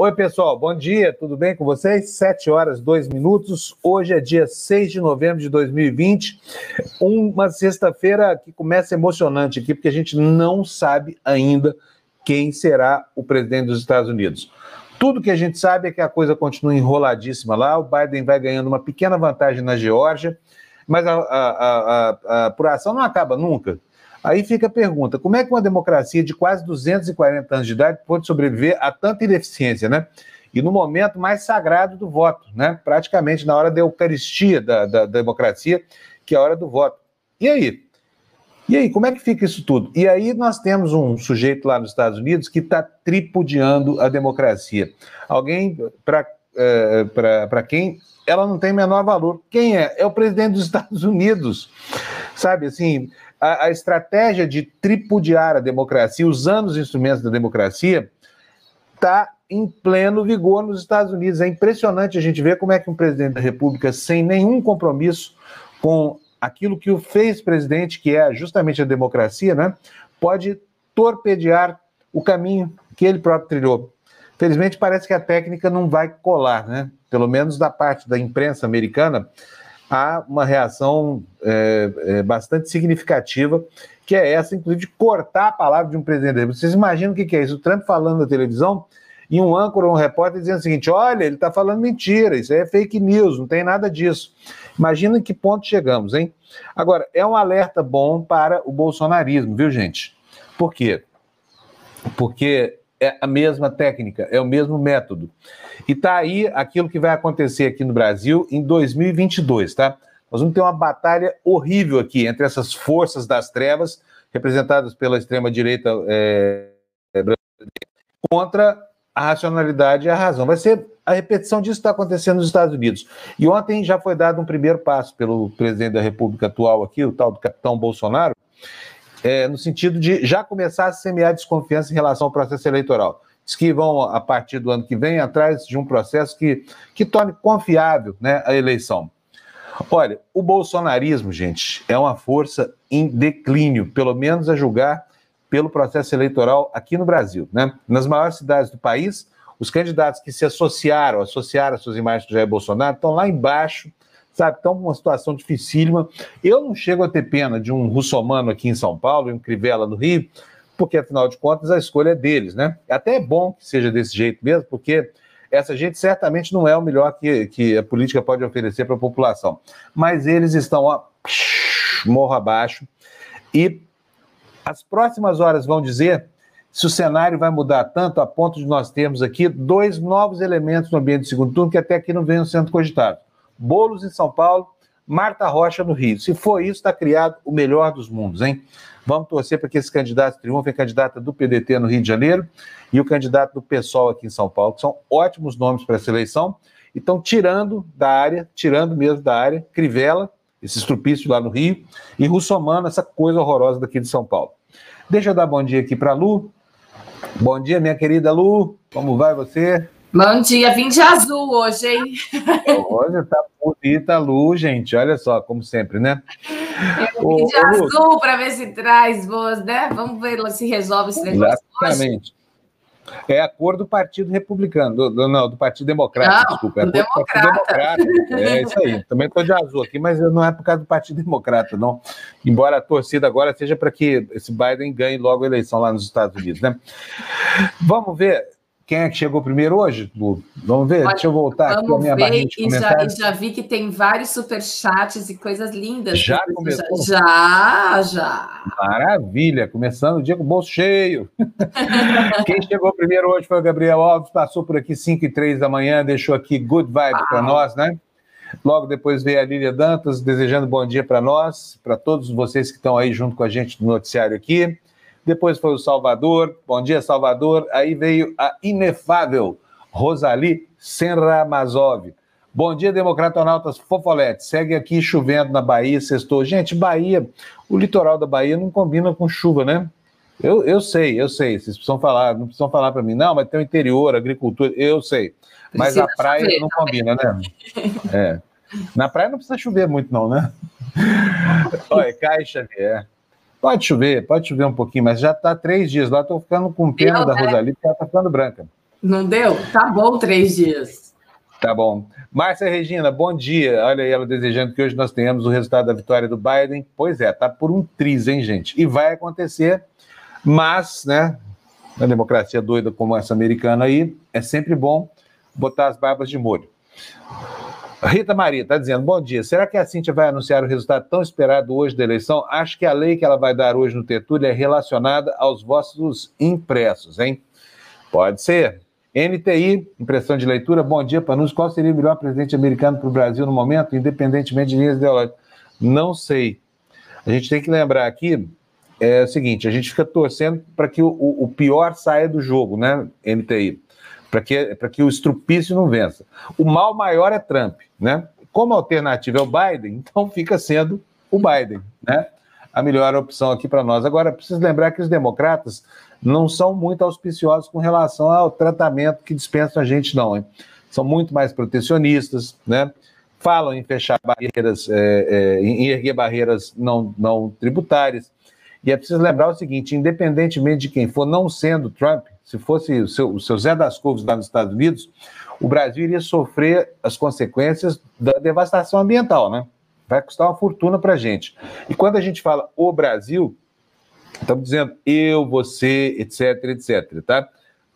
Oi, pessoal, bom dia, tudo bem com vocês? 7 horas, 2 minutos. Hoje é dia 6 de novembro de 2020, uma sexta-feira que começa emocionante aqui, porque a gente não sabe ainda quem será o presidente dos Estados Unidos. Tudo que a gente sabe é que a coisa continua enroladíssima lá, o Biden vai ganhando uma pequena vantagem na Geórgia, mas a, a, a, a apuração não acaba nunca. Aí fica a pergunta: como é que uma democracia de quase 240 anos de idade pode sobreviver a tanta ineficiência, né? E no momento mais sagrado do voto, né? Praticamente na hora da eucaristia da, da, da democracia, que é a hora do voto. E aí? E aí, como é que fica isso tudo? E aí nós temos um sujeito lá nos Estados Unidos que está tripudiando a democracia. Alguém para é, para quem ela não tem menor valor. Quem é? É o presidente dos Estados Unidos. Sabe assim, a, a estratégia de tripudiar a democracia, usando os instrumentos da democracia, está em pleno vigor nos Estados Unidos. É impressionante a gente ver como é que um presidente da República, sem nenhum compromisso com aquilo que o fez presidente, que é justamente a democracia, né, pode torpedear o caminho que ele próprio trilhou. Felizmente, parece que a técnica não vai colar, né? Pelo menos da parte da imprensa americana, há uma reação é, é, bastante significativa, que é essa, inclusive, de cortar a palavra de um presidente. Vocês imaginam o que, é isso? O Trump falando na televisão e um âncora, um repórter dizendo o seguinte: olha, ele está falando mentira, isso aí é fake news, não tem nada disso. Imagina em que ponto chegamos, hein? Agora, é um alerta bom para o bolsonarismo, viu, gente? Por quê? Porque é a mesma técnica, é o mesmo método. E tá aí aquilo que vai acontecer aqui no Brasil em 2022, tá? Nós vamos ter uma batalha horrível aqui entre essas forças das trevas, representadas pela extrema-direita é, contra a racionalidade e a razão. Vai ser a repetição disso que está acontecendo nos Estados Unidos. E ontem já foi dado um primeiro passo pelo presidente da República atual aqui, o tal do capitão Bolsonaro, é, no sentido de já começar a semear desconfiança em relação ao processo eleitoral. Diz que vão, a partir do ano que vem, atrás de um processo que, que torne confiável né, a eleição. Olha, o bolsonarismo, gente, é uma força em declínio, pelo menos a julgar pelo processo eleitoral aqui no Brasil. Né? Nas maiores cidades do país, os candidatos que se associaram, associaram as suas imagens do Jair Bolsonaro, estão lá embaixo, sabe? Estão uma situação dificílima. Eu não chego a ter pena de um russomano aqui em São Paulo e um Crivella no Rio, porque afinal de contas a escolha é deles, né? Até é bom que seja desse jeito mesmo, porque essa gente certamente não é o melhor que, que a política pode oferecer para a população. Mas eles estão, ó, morro abaixo. E as próximas horas vão dizer se o cenário vai mudar tanto a ponto de nós termos aqui dois novos elementos no ambiente de segundo turno que até aqui não venham sendo cogitados. Bolos em São Paulo, Marta Rocha no Rio. Se for isso, está criado o melhor dos mundos, hein? Vamos torcer para que esse candidato triunfe, a candidata do PDT no Rio de Janeiro e o candidato do PSOL aqui em São Paulo, que são ótimos nomes para essa eleição, e estão tirando da área, tirando mesmo da área, Crivella, esse estrupício lá no Rio, e Russomano, essa coisa horrorosa daqui de São Paulo. Deixa eu dar bom dia aqui para Lu. Bom dia, minha querida Lu. Como vai você? Bom dia, vim de azul hoje, hein? Hoje tá bonita a luz, gente. Olha só, como sempre, né? Eu vim de azul para ver se traz boas, né? Vamos ver se resolve esse negócio. Exatamente. É a cor do Partido Republicano, do, do não, do Partido Democrata, não, desculpa. É do Democrata. Democrata. É isso aí. Também estou de azul aqui, mas não é por causa do Partido Democrata, não. Embora a torcida agora seja para que esse Biden ganhe logo a eleição lá nos Estados Unidos, né? Vamos ver. Quem é que chegou primeiro hoje, Lu? Vamos ver? Olha, Deixa eu voltar aqui a minha barrinha de e já, e já vi que tem vários superchats e coisas lindas. Já começou? Já, já. Maravilha, começando o dia com o bolso cheio. Quem chegou primeiro hoje foi o Gabriel Alves, passou por aqui 5 e 3 da manhã, deixou aqui good vibes para nós, né? Logo depois veio a Lília Dantas, desejando bom dia para nós, para todos vocês que estão aí junto com a gente no noticiário aqui depois foi o Salvador, bom dia Salvador, aí veio a inefável Rosali Senramazov. Bom dia, Democratonautas Fofolete. Segue aqui chovendo na Bahia, sextou. Gente, Bahia, o litoral da Bahia não combina com chuva, né? Eu, eu sei, eu sei. Vocês precisam falar, não precisam falar para mim, não, mas tem o interior, agricultura, eu sei. Mas precisa a praia não também. combina, né? É. Na praia não precisa chover muito, não, né? Olha, Caixa é. Pode chover, pode chover um pouquinho, mas já está três dias lá, estou ficando com pena Deu, da né? Rosalie, porque ela está ficando branca. Não deu? Tá bom três dias. Tá bom. Márcia Regina, bom dia. Olha aí ela desejando que hoje nós tenhamos o resultado da vitória do Biden. Pois é, tá por um triz, hein, gente? E vai acontecer, mas, né, na democracia doida como essa americana aí, é sempre bom botar as barbas de molho. Rita Maria está dizendo: bom dia. Será que a Cintia vai anunciar o resultado tão esperado hoje da eleição? Acho que a lei que ela vai dar hoje no Tertúlio é relacionada aos vossos impressos, hein? Pode ser. NTI, impressão de leitura. Bom dia, Panus. Qual seria o melhor presidente americano para o Brasil no momento, independentemente de linhas ideológicas? Não sei. A gente tem que lembrar aqui é o seguinte: a gente fica torcendo para que o, o pior saia do jogo, né, NTI? Para que, que o estrupício não vença. O mal maior é Trump, né? Como a alternativa é o Biden, então fica sendo o Biden, né? A melhor opção aqui para nós. Agora, preciso lembrar que os democratas não são muito auspiciosos com relação ao tratamento que dispensam a gente, não. Hein? São muito mais protecionistas, né? Falam em fechar barreiras, é, é, em erguer barreiras não, não tributárias. E é preciso lembrar o seguinte: independentemente de quem for, não sendo Trump, se fosse o seu, o seu Zé das Couves lá nos Estados Unidos, o Brasil iria sofrer as consequências da devastação ambiental, né? Vai custar uma fortuna para a gente. E quando a gente fala o Brasil, estamos dizendo eu, você, etc, etc, tá?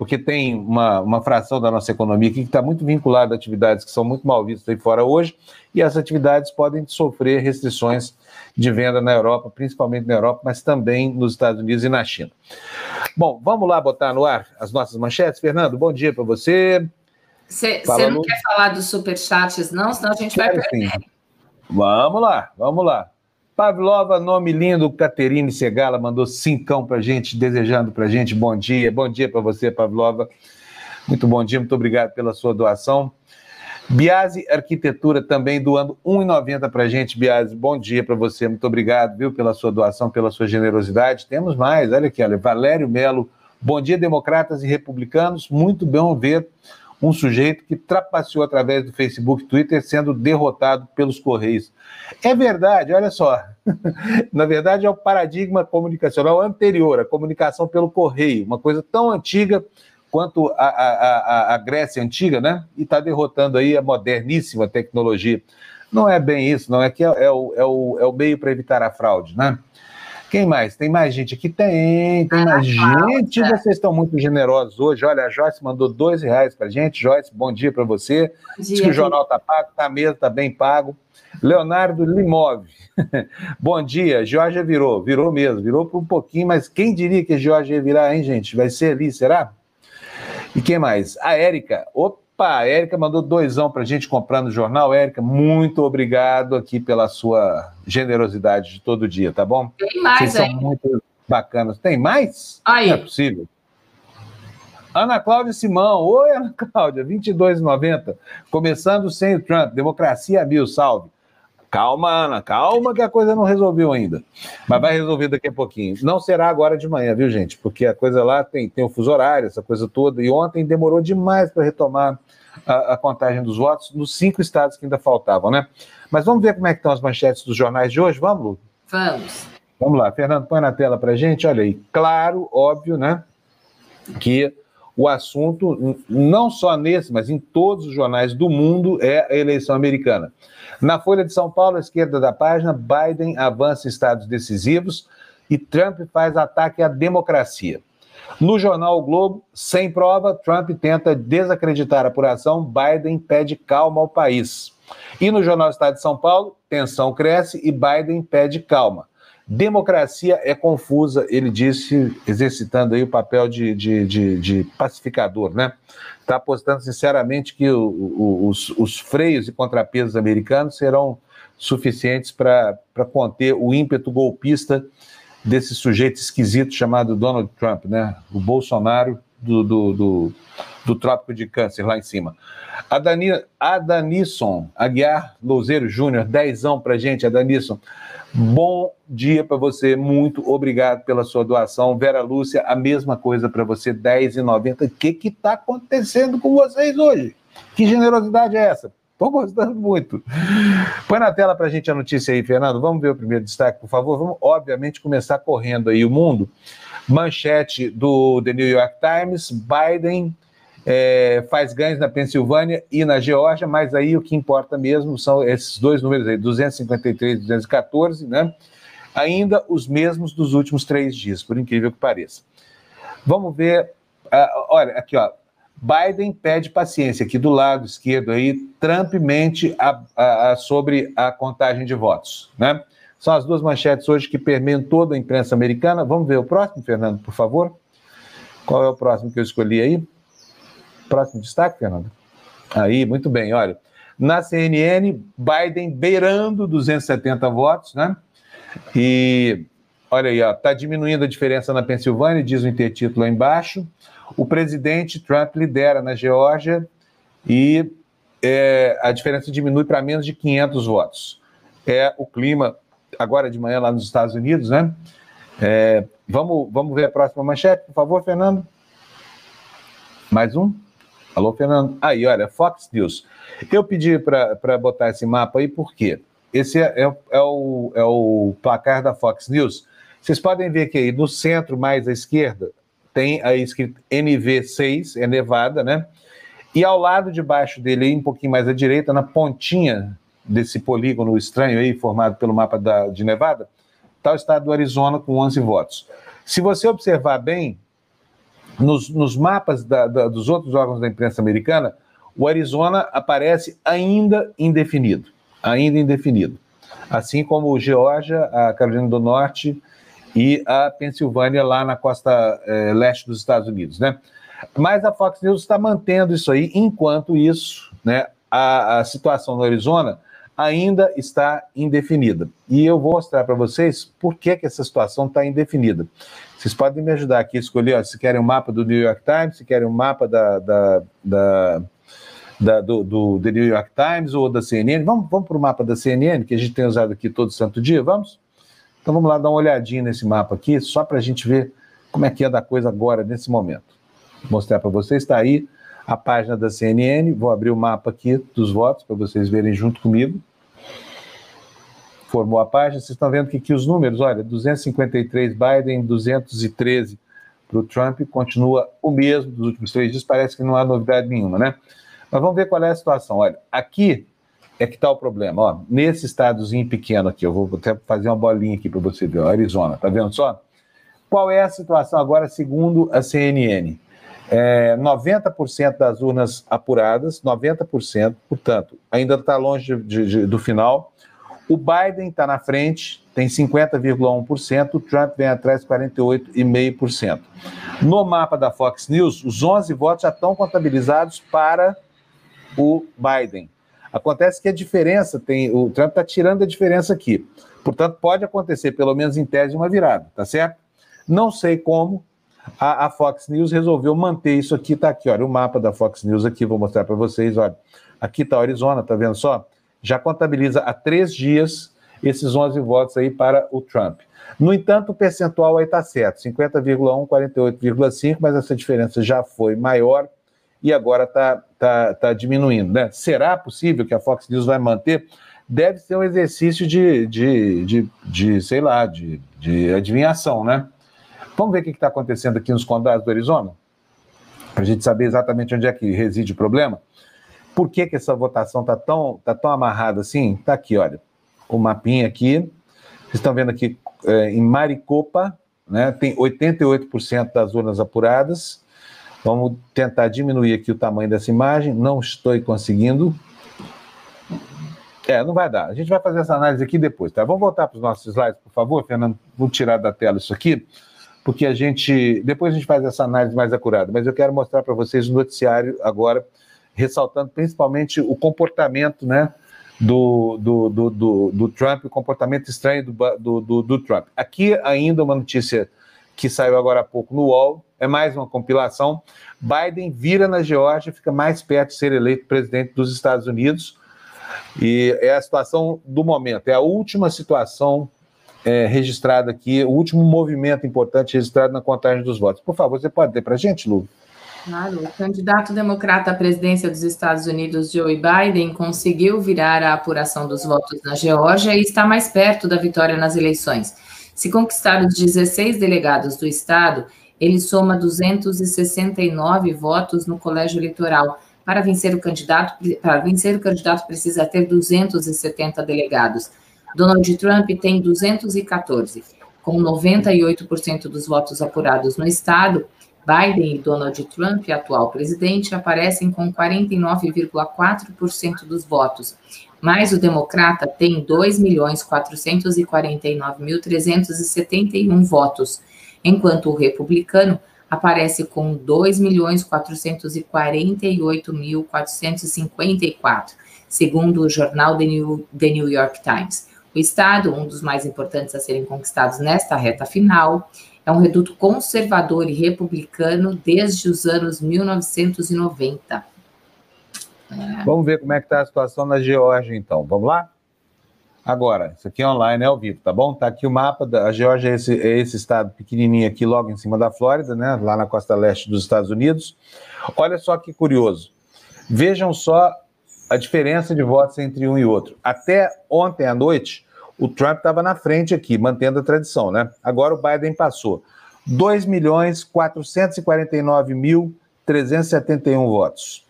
Porque tem uma, uma fração da nossa economia aqui que está muito vinculada a atividades que são muito mal vistas aí fora hoje, e essas atividades podem sofrer restrições de venda na Europa, principalmente na Europa, mas também nos Estados Unidos e na China. Bom, vamos lá botar no ar as nossas manchetes. Fernando, bom dia para você. Você não quer falar dos superchats, não? Senão a gente Quero vai perder. Sim. Vamos lá, vamos lá. Pavlova, nome lindo, Caterine Segala mandou cincão para gente, desejando para gente bom dia. Bom dia para você, Pavlova. Muito bom dia, muito obrigado pela sua doação. Biase Arquitetura também doando R$ 1,90 para a gente. Biase, bom dia para você. Muito obrigado, viu, pela sua doação, pela sua generosidade. Temos mais, olha aqui, olha, Valério Melo. Bom dia, democratas e republicanos. Muito bom ver um sujeito que trapaceou através do Facebook e Twitter sendo derrotado pelos Correios. É verdade, olha só. Na verdade, é o paradigma comunicacional anterior, a comunicação pelo correio, uma coisa tão antiga quanto a, a, a, a Grécia antiga, né? E está derrotando aí a moderníssima tecnologia. Não é bem isso, não é que é, é o, é, o, é o meio para evitar a fraude, né? Quem mais? Tem mais gente aqui? Tem, tem mais gente. Vocês estão muito generosos hoje. Olha, a Joyce mandou dois reais para gente. Joyce, bom dia para você. Dia, Diz que o jornal está pago, está mesmo, está bem pago. Leonardo Limove. bom dia. Jorge virou, virou mesmo, virou por um pouquinho, mas quem diria que Jorge ia virar, hein, gente? Vai ser ali, será? E quem mais? A Érica. Opa, a Érica mandou doisão para a gente comprar no jornal. Érica, muito obrigado aqui pela sua generosidade de todo dia, tá bom? Tem mais, Vocês são muito bacanas. Tem mais? Aí. Não é possível. Ana Cláudia Simão. Oi, Ana Cláudia, 22,90. Começando sem o Trump. Democracia mil, salve. Calma, Ana, calma que a coisa não resolveu ainda. Mas vai resolver daqui a pouquinho. Não será agora de manhã, viu, gente? Porque a coisa lá tem, tem o fuso horário, essa coisa toda. E ontem demorou demais para retomar a, a, contagem dos votos nos cinco estados que ainda faltavam, né? Mas vamos ver como é que estão as manchetes dos jornais de hoje, vamos, Lu? Vamos. Vamos lá, Fernando, põe na tela para gente. Olha aí, claro, óbvio, né? Que o assunto, não só nesse, mas em todos os jornais do mundo, é a eleição americana. Na Folha de São Paulo, à esquerda da página, Biden avança em estados decisivos e Trump faz ataque à democracia. No jornal o Globo, sem prova, Trump tenta desacreditar a apuração, Biden pede calma ao país. E no jornal Estado de São Paulo, tensão cresce e Biden pede calma. Democracia é confusa, ele disse, exercitando aí o papel de, de, de, de pacificador, né? Está apostando sinceramente que o, o, os, os, freios e contrapesos americanos serão suficientes para conter o ímpeto golpista desse sujeito esquisito chamado Donald Trump, né? O Bolsonaro do, do, do, do Trópico de Câncer, lá em cima. Adani, Adanisson Aguiar Louzeiro Júnior, dezão pra gente, Adanisson. Bom dia para você, muito obrigado pela sua doação. Vera Lúcia, a mesma coisa para você, 10,90. O que está acontecendo com vocês hoje? Que generosidade é essa? Estou gostando muito. Põe na tela para a gente a notícia aí, Fernando. Vamos ver o primeiro destaque, por favor. Vamos, obviamente, começar correndo aí o mundo. Manchete do The New York Times: Biden é, faz ganhos na Pensilvânia e na Geórgia, mas aí o que importa mesmo são esses dois números aí, 253 e 214, né? Ainda os mesmos dos últimos três dias, por incrível que pareça. Vamos ver, uh, olha, aqui ó, Biden pede paciência, aqui do lado esquerdo aí, Trump mente a, a, a, sobre a contagem de votos, né? São as duas manchetes hoje que permeiam toda a imprensa americana. Vamos ver o próximo, Fernando, por favor? Qual é o próximo que eu escolhi aí? Próximo destaque, Fernando? Aí, muito bem, olha. Na CNN, Biden beirando 270 votos, né? E olha aí, ó, tá diminuindo a diferença na Pensilvânia, diz o intertítulo lá embaixo. O presidente Trump lidera na Geórgia e é, a diferença diminui para menos de 500 votos. É o clima agora de manhã lá nos Estados Unidos, né? É, vamos, vamos ver a próxima manchete, por favor, Fernando. Mais um? Alô, Fernando? Aí, olha, Fox News. Eu pedi para botar esse mapa aí porque esse é, é, é, o, é o placar da Fox News. Vocês podem ver que aí no centro, mais à esquerda, tem aí escrito NV6, é Nevada, né? E ao lado de baixo dele, aí, um pouquinho mais à direita, na pontinha desse polígono estranho aí, formado pelo mapa da, de Nevada, está o estado do Arizona com 11 votos. Se você observar bem, nos, nos mapas da, da, dos outros órgãos da imprensa americana, o Arizona aparece ainda indefinido, ainda indefinido. Assim como Geórgia, a Carolina do Norte e a Pensilvânia lá na costa eh, leste dos Estados Unidos, né? Mas a Fox News está mantendo isso aí, enquanto isso, né, a, a situação no Arizona ainda está indefinida. E eu vou mostrar para vocês por que, que essa situação está indefinida. Vocês podem me ajudar aqui a escolher ó, se querem um mapa do New York Times, se querem um mapa da, da, da, da do, do The New York Times ou da CNN. Vamos, vamos para o mapa da CNN, que a gente tem usado aqui todo santo dia, vamos? Então vamos lá dar uma olhadinha nesse mapa aqui, só para a gente ver como é que é da coisa agora, nesse momento. Vou mostrar para vocês, está aí a página da CNN, vou abrir o mapa aqui dos votos para vocês verem junto comigo formou a página, vocês estão vendo que aqui os números, olha, 253 Biden, 213 para o Trump, continua o mesmo dos últimos três dias, parece que não há novidade nenhuma, né? Mas vamos ver qual é a situação. Olha, aqui é que está o problema, ó, nesse estadozinho pequeno aqui, eu vou até fazer uma bolinha aqui para você ver, ó, Arizona, tá vendo só? Qual é a situação agora segundo a CNN? É, 90% das urnas apuradas, 90%, portanto, ainda está longe de, de, do final, o Biden está na frente, tem 50,1%, o Trump vem atrás 48,5%. No mapa da Fox News, os 11 votos já estão contabilizados para o Biden. Acontece que a diferença tem, o Trump está tirando a diferença aqui. Portanto, pode acontecer, pelo menos em tese, uma virada, tá certo? Não sei como a, a Fox News resolveu manter isso aqui, tá aqui, olha, o mapa da Fox News aqui, vou mostrar para vocês, olha. Aqui está Arizona, tá vendo só? Já contabiliza há três dias esses 11 votos aí para o Trump. No entanto, o percentual aí está certo, 50,1, 48,5, mas essa diferença já foi maior e agora está tá, tá diminuindo. Né? Será possível que a Fox News vai manter? Deve ser um exercício de, de, de, de sei lá, de, de adivinhação, né? Vamos ver o que está acontecendo aqui nos condados do Arizona? Para a gente saber exatamente onde é que reside o problema. Por que, que essa votação está tão, tá tão amarrada assim? Está aqui, olha, o mapinha aqui. Vocês estão vendo aqui é, em Maricopa, né, tem 88% das urnas apuradas. Vamos tentar diminuir aqui o tamanho dessa imagem. Não estou conseguindo. É, não vai dar. A gente vai fazer essa análise aqui depois, tá? Vamos voltar para os nossos slides, por favor, Fernando. Vou tirar da tela isso aqui, porque a gente. Depois a gente faz essa análise mais acurada. Mas eu quero mostrar para vocês o noticiário agora ressaltando principalmente o comportamento né, do, do, do, do, do Trump, o comportamento estranho do, do, do, do, Trump. Aqui ainda uma notícia que saiu agora há pouco no UOL, é mais uma compilação. Biden vira na Geórgia, fica mais perto de ser eleito presidente dos Estados Unidos. E é a situação do momento, é a última situação é, registrada aqui, o último movimento importante registrado na contagem dos votos. Por favor, você pode ter para a gente, Lu? Claro, o candidato democrata à presidência dos Estados Unidos, Joe Biden, conseguiu virar a apuração dos votos na Geórgia e está mais perto da vitória nas eleições. Se conquistar os 16 delegados do estado, ele soma 269 votos no colégio eleitoral. Para vencer o candidato, para vencer o candidato precisa ter 270 delegados. Donald Trump tem 214. Com 98% dos votos apurados no estado, Biden e Donald Trump, atual presidente, aparecem com 49,4% dos votos, mas o democrata tem 2.449.371 votos, enquanto o republicano aparece com 2.448.454, segundo o jornal The New, The New York Times. O Estado, um dos mais importantes a serem conquistados nesta reta final, é um reduto conservador e republicano desde os anos 1990. É. Vamos ver como é que está a situação na Geórgia, então. Vamos lá? Agora, isso aqui é online, é ao vivo, tá bom? Tá aqui o mapa da a Geórgia, é esse, é esse estado pequenininho aqui, logo em cima da Flórida, né? Lá na costa leste dos Estados Unidos. Olha só que curioso. Vejam só a diferença de votos entre um e outro. Até ontem à noite, o Trump estava na frente aqui, mantendo a tradição, né? Agora o Biden passou. 2 milhões 449 mil 371 votos.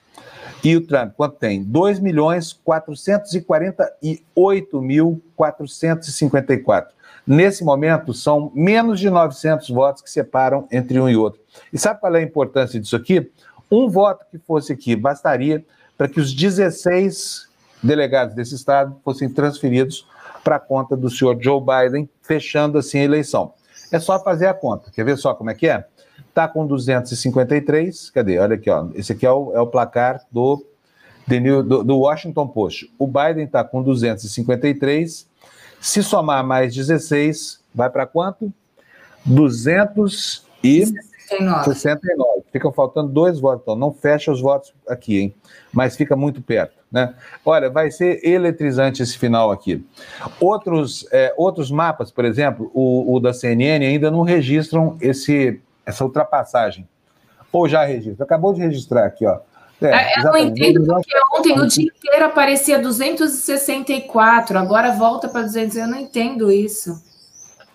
E o Trump, quanto tem? 2 milhões 448 mil 454. Nesse momento, são menos de 900 votos que separam entre um e outro. E sabe qual é a importância disso aqui? Um voto que fosse aqui bastaria para que os 16 delegados desse estado fossem transferidos para a conta do senhor Joe Biden, fechando assim a eleição. É só fazer a conta. Quer ver só como é que é? Está com 253, cadê? Olha aqui, ó. Esse aqui é o, é o placar do, do, do Washington Post. O Biden está com 253. Se somar mais 16, vai para quanto? 200 e 69. 69. Ficam faltando dois votos, então não fecha os votos aqui, hein? Mas fica muito perto, né? Olha, vai ser eletrizante esse final aqui. Outros, é, outros mapas, por exemplo, o, o, da CNN ainda não registram esse, essa ultrapassagem. Ou já registra? Acabou de registrar aqui, ó. É, é eu não entendo porque ontem o dia inteiro aparecia 264, agora volta para 200. Eu não entendo isso.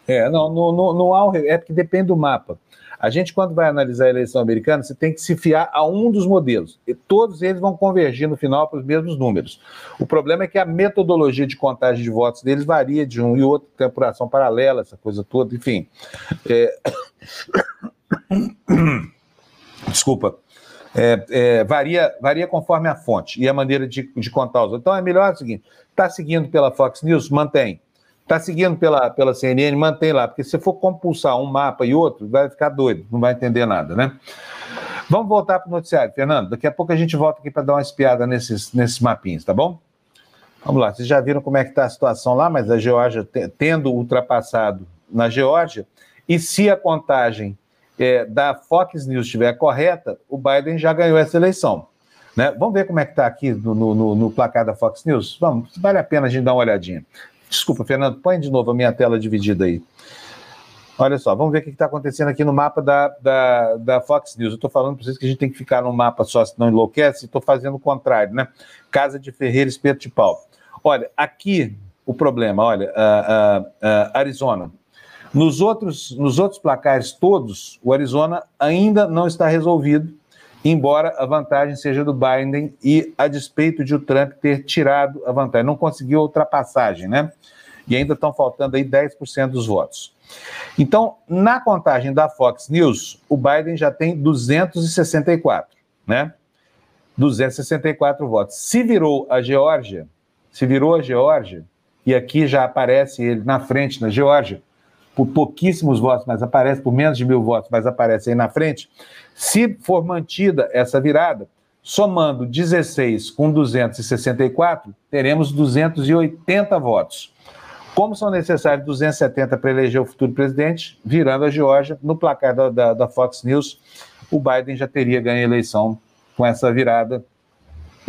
É, não, não, não, não há um, é porque depende do mapa. A gente, quando vai analisar a eleição americana, você tem que se fiar a um dos modelos. E todos eles vão convergir no final para os mesmos números. O problema é que a metodologia de contagem de votos deles varia de um e outro, tem apuração paralela, essa coisa toda, enfim. É... Desculpa. É, é, varia, varia conforme a fonte e a maneira de, de contar os outros. Então é melhor o seguinte: está seguindo pela Fox News? Mantém. Está seguindo pela, pela CNN, mantém lá, porque se for compulsar um mapa e outro, vai ficar doido, não vai entender nada, né? Vamos voltar para o noticiário, Fernando. Daqui a pouco a gente volta aqui para dar uma espiada nesses, nesses mapinhos, tá bom? Vamos lá, vocês já viram como é que está a situação lá, mas a Geórgia tendo ultrapassado na Geórgia, e se a contagem é, da Fox News estiver correta, o Biden já ganhou essa eleição. Né? Vamos ver como é que está aqui no, no, no, placar da Fox News? Vamos, vale a pena a gente dar uma olhadinha. Desculpa, Fernando, põe de novo a minha tela dividida aí. Olha só, vamos ver o que está acontecendo aqui no mapa da, da, da Fox News. Eu estou falando para vocês que a gente tem que ficar no mapa só, senão enlouquece, estou fazendo o contrário, né? Casa de Ferreira, Espeto de Pau. Olha, aqui o problema, olha, uh, uh, uh, Arizona. Nos outros, nos outros placares todos, o Arizona ainda não está resolvido embora a vantagem seja do Biden e a despeito de o Trump ter tirado a vantagem. Não conseguiu a ultrapassagem, né? E ainda estão faltando aí 10% dos votos. Então, na contagem da Fox News, o Biden já tem 264, né? 264 votos. Se virou a Geórgia, se virou a Geórgia, e aqui já aparece ele na frente na Geórgia, por pouquíssimos votos, mas aparece por menos de mil votos, mas aparece aí na frente. Se for mantida essa virada, somando 16 com 264, teremos 280 votos. Como são necessários 270 para eleger o futuro presidente, virando a Geórgia, no placar da, da, da Fox News, o Biden já teria ganho a eleição com essa virada.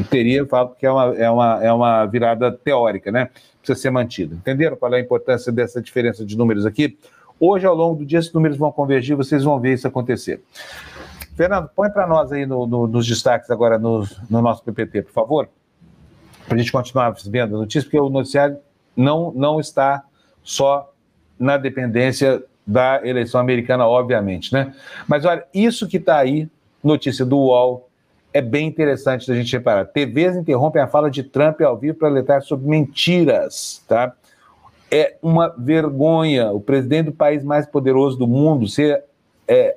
Teria, eu falo que é uma, é, uma, é uma virada teórica, né? Precisa ser mantida. Entenderam qual é a importância dessa diferença de números aqui? Hoje, ao longo do dia, esses números vão convergir, vocês vão ver isso acontecer. Fernando, põe para nós aí no, no, nos destaques agora no, no nosso PPT, por favor, para a gente continuar vendo a notícia, porque o noticiário não, não está só na dependência da eleição americana, obviamente, né? Mas olha, isso que está aí, notícia do UOL, é bem interessante da gente reparar. TVs interrompem a fala de Trump ao vivo para alertar sobre mentiras, tá? É uma vergonha o presidente do país mais poderoso do mundo ser é,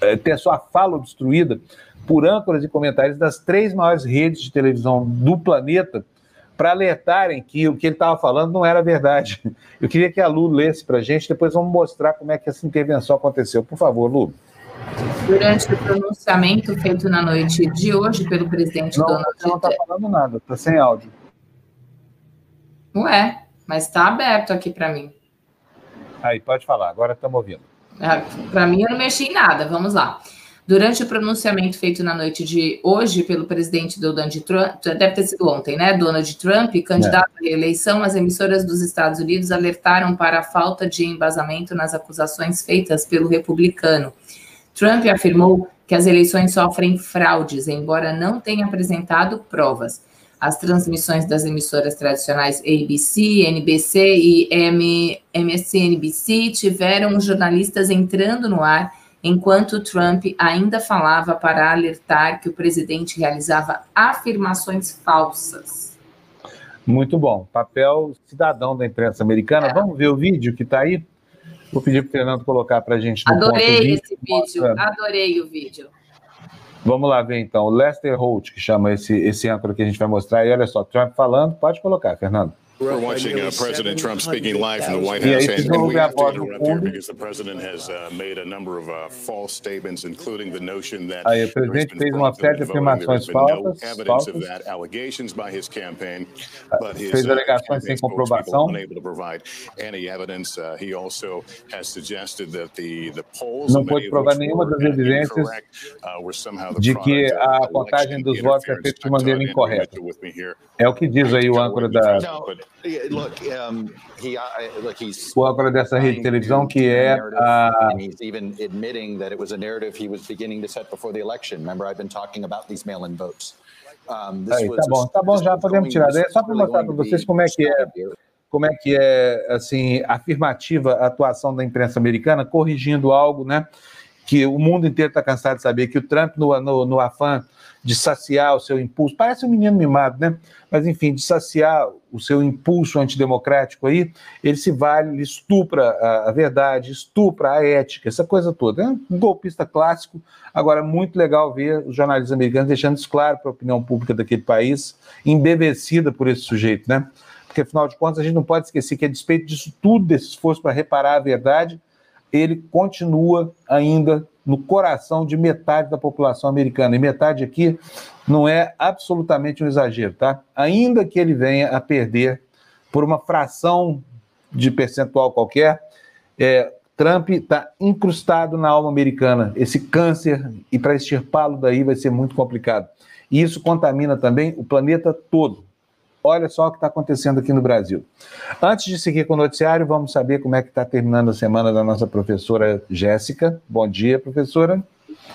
é, ter sua fala obstruída por âncoras e comentários das três maiores redes de televisão do planeta para alertarem que o que ele estava falando não era verdade. Eu queria que a Lu lesse para a gente, depois vamos mostrar como é que essa intervenção aconteceu. Por favor, Lu. Durante o pronunciamento feito na noite de hoje pelo presidente não, Donald Trump. Não está falando nada, está sem áudio. Ué, mas está aberto aqui para mim. Aí, pode falar, agora estamos ouvindo. É, para mim, eu não mexi em nada. Vamos lá. Durante o pronunciamento feito na noite de hoje pelo presidente Donald Trump, deve ter sido ontem, né? Donald Trump, candidato é. à reeleição, as emissoras dos Estados Unidos alertaram para a falta de embasamento nas acusações feitas pelo republicano. Trump afirmou que as eleições sofrem fraudes, embora não tenha apresentado provas. As transmissões das emissoras tradicionais ABC, NBC e MSNBC tiveram jornalistas entrando no ar enquanto Trump ainda falava para alertar que o presidente realizava afirmações falsas. Muito bom. Papel cidadão da imprensa americana. É. Vamos ver o vídeo que está aí? Vou pedir para o Fernando colocar para a gente. Adorei esse vídeo, adorei o vídeo. Vamos lá ver então. O Lester Holt, que chama esse, esse âncora que a gente vai mostrar. E olha só, Trump falando. Pode colocar, Fernando. We're watching uh, President Trump speaking live from the White House, and, and we have to interrupt here because the president has uh, made a number of uh, false statements, including the notion that Aí, o presidente fez uma série de afirmações falsas, falsas. Allegations by his campaign, but his, fez alegações sem comprovação. Unable to provide any evidence. Uh, he also has suggested that the the polls não pode provar nenhuma das evidências uh, de que a contagem dos votos é feita de maneira incorreta. É o que diz aí o âncora da Look, um, he, look, he's o âncora dessa rede de televisão que é a he's even admitting that it was a narrative he was beginning to set before the election. Remember, I've been talking about these mail-in votes. Um, Aí, tá bom, tá bom, já podemos tirar. É só para mostrar para vocês como é que é, como é que é assim afirmativa a atuação da imprensa americana, corrigindo algo, né? Que o mundo inteiro está cansado de saber que o Trump no, no, no afã de saciar o seu impulso, parece um menino mimado, né? Mas enfim, de saciar o seu impulso antidemocrático aí, ele se vale, ele estupra a, a verdade, estupra a ética, essa coisa toda. É um golpista clássico. Agora, muito legal ver os jornalistas americanos deixando isso claro para a opinião pública daquele país, embevecida por esse sujeito, né? Porque, afinal de contas, a gente não pode esquecer que, a despeito disso tudo, desse esforço para reparar a verdade, ele continua ainda no coração de metade da população americana. E metade aqui não é absolutamente um exagero, tá? Ainda que ele venha a perder por uma fração de percentual qualquer, é, Trump está incrustado na alma americana, esse câncer, e para extirpá-lo daí vai ser muito complicado. E isso contamina também o planeta todo. Olha só o que está acontecendo aqui no Brasil. Antes de seguir com o noticiário, vamos saber como é que está terminando a semana da nossa professora Jéssica. Bom dia, professora.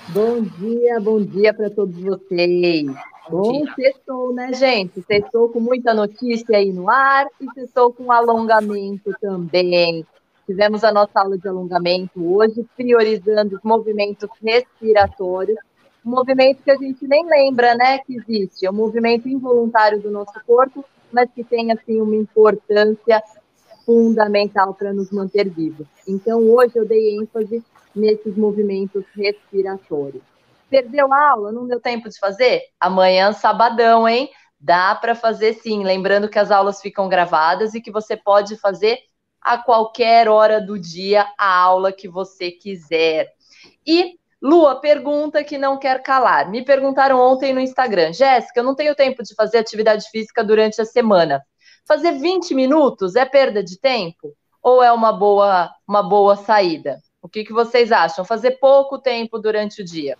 Bom dia, bom dia para todos vocês. Bom, sextou, né, gente? Sextou com muita notícia aí no ar e sextou com alongamento também. Tivemos a nossa aula de alongamento hoje, priorizando os movimentos respiratórios um movimento que a gente nem lembra, né, que existe. É um movimento involuntário do nosso corpo, mas que tem, assim, uma importância fundamental para nos manter vivos. Então, hoje eu dei ênfase nesses movimentos respiratórios. Perdeu a aula? Não deu tempo de fazer? Amanhã, sabadão, hein? Dá para fazer sim. Lembrando que as aulas ficam gravadas e que você pode fazer a qualquer hora do dia a aula que você quiser. E Lua, pergunta que não quer calar. Me perguntaram ontem no Instagram, Jéssica, eu não tenho tempo de fazer atividade física durante a semana. Fazer 20 minutos é perda de tempo? Ou é uma boa, uma boa saída? O que, que vocês acham? Fazer pouco tempo durante o dia?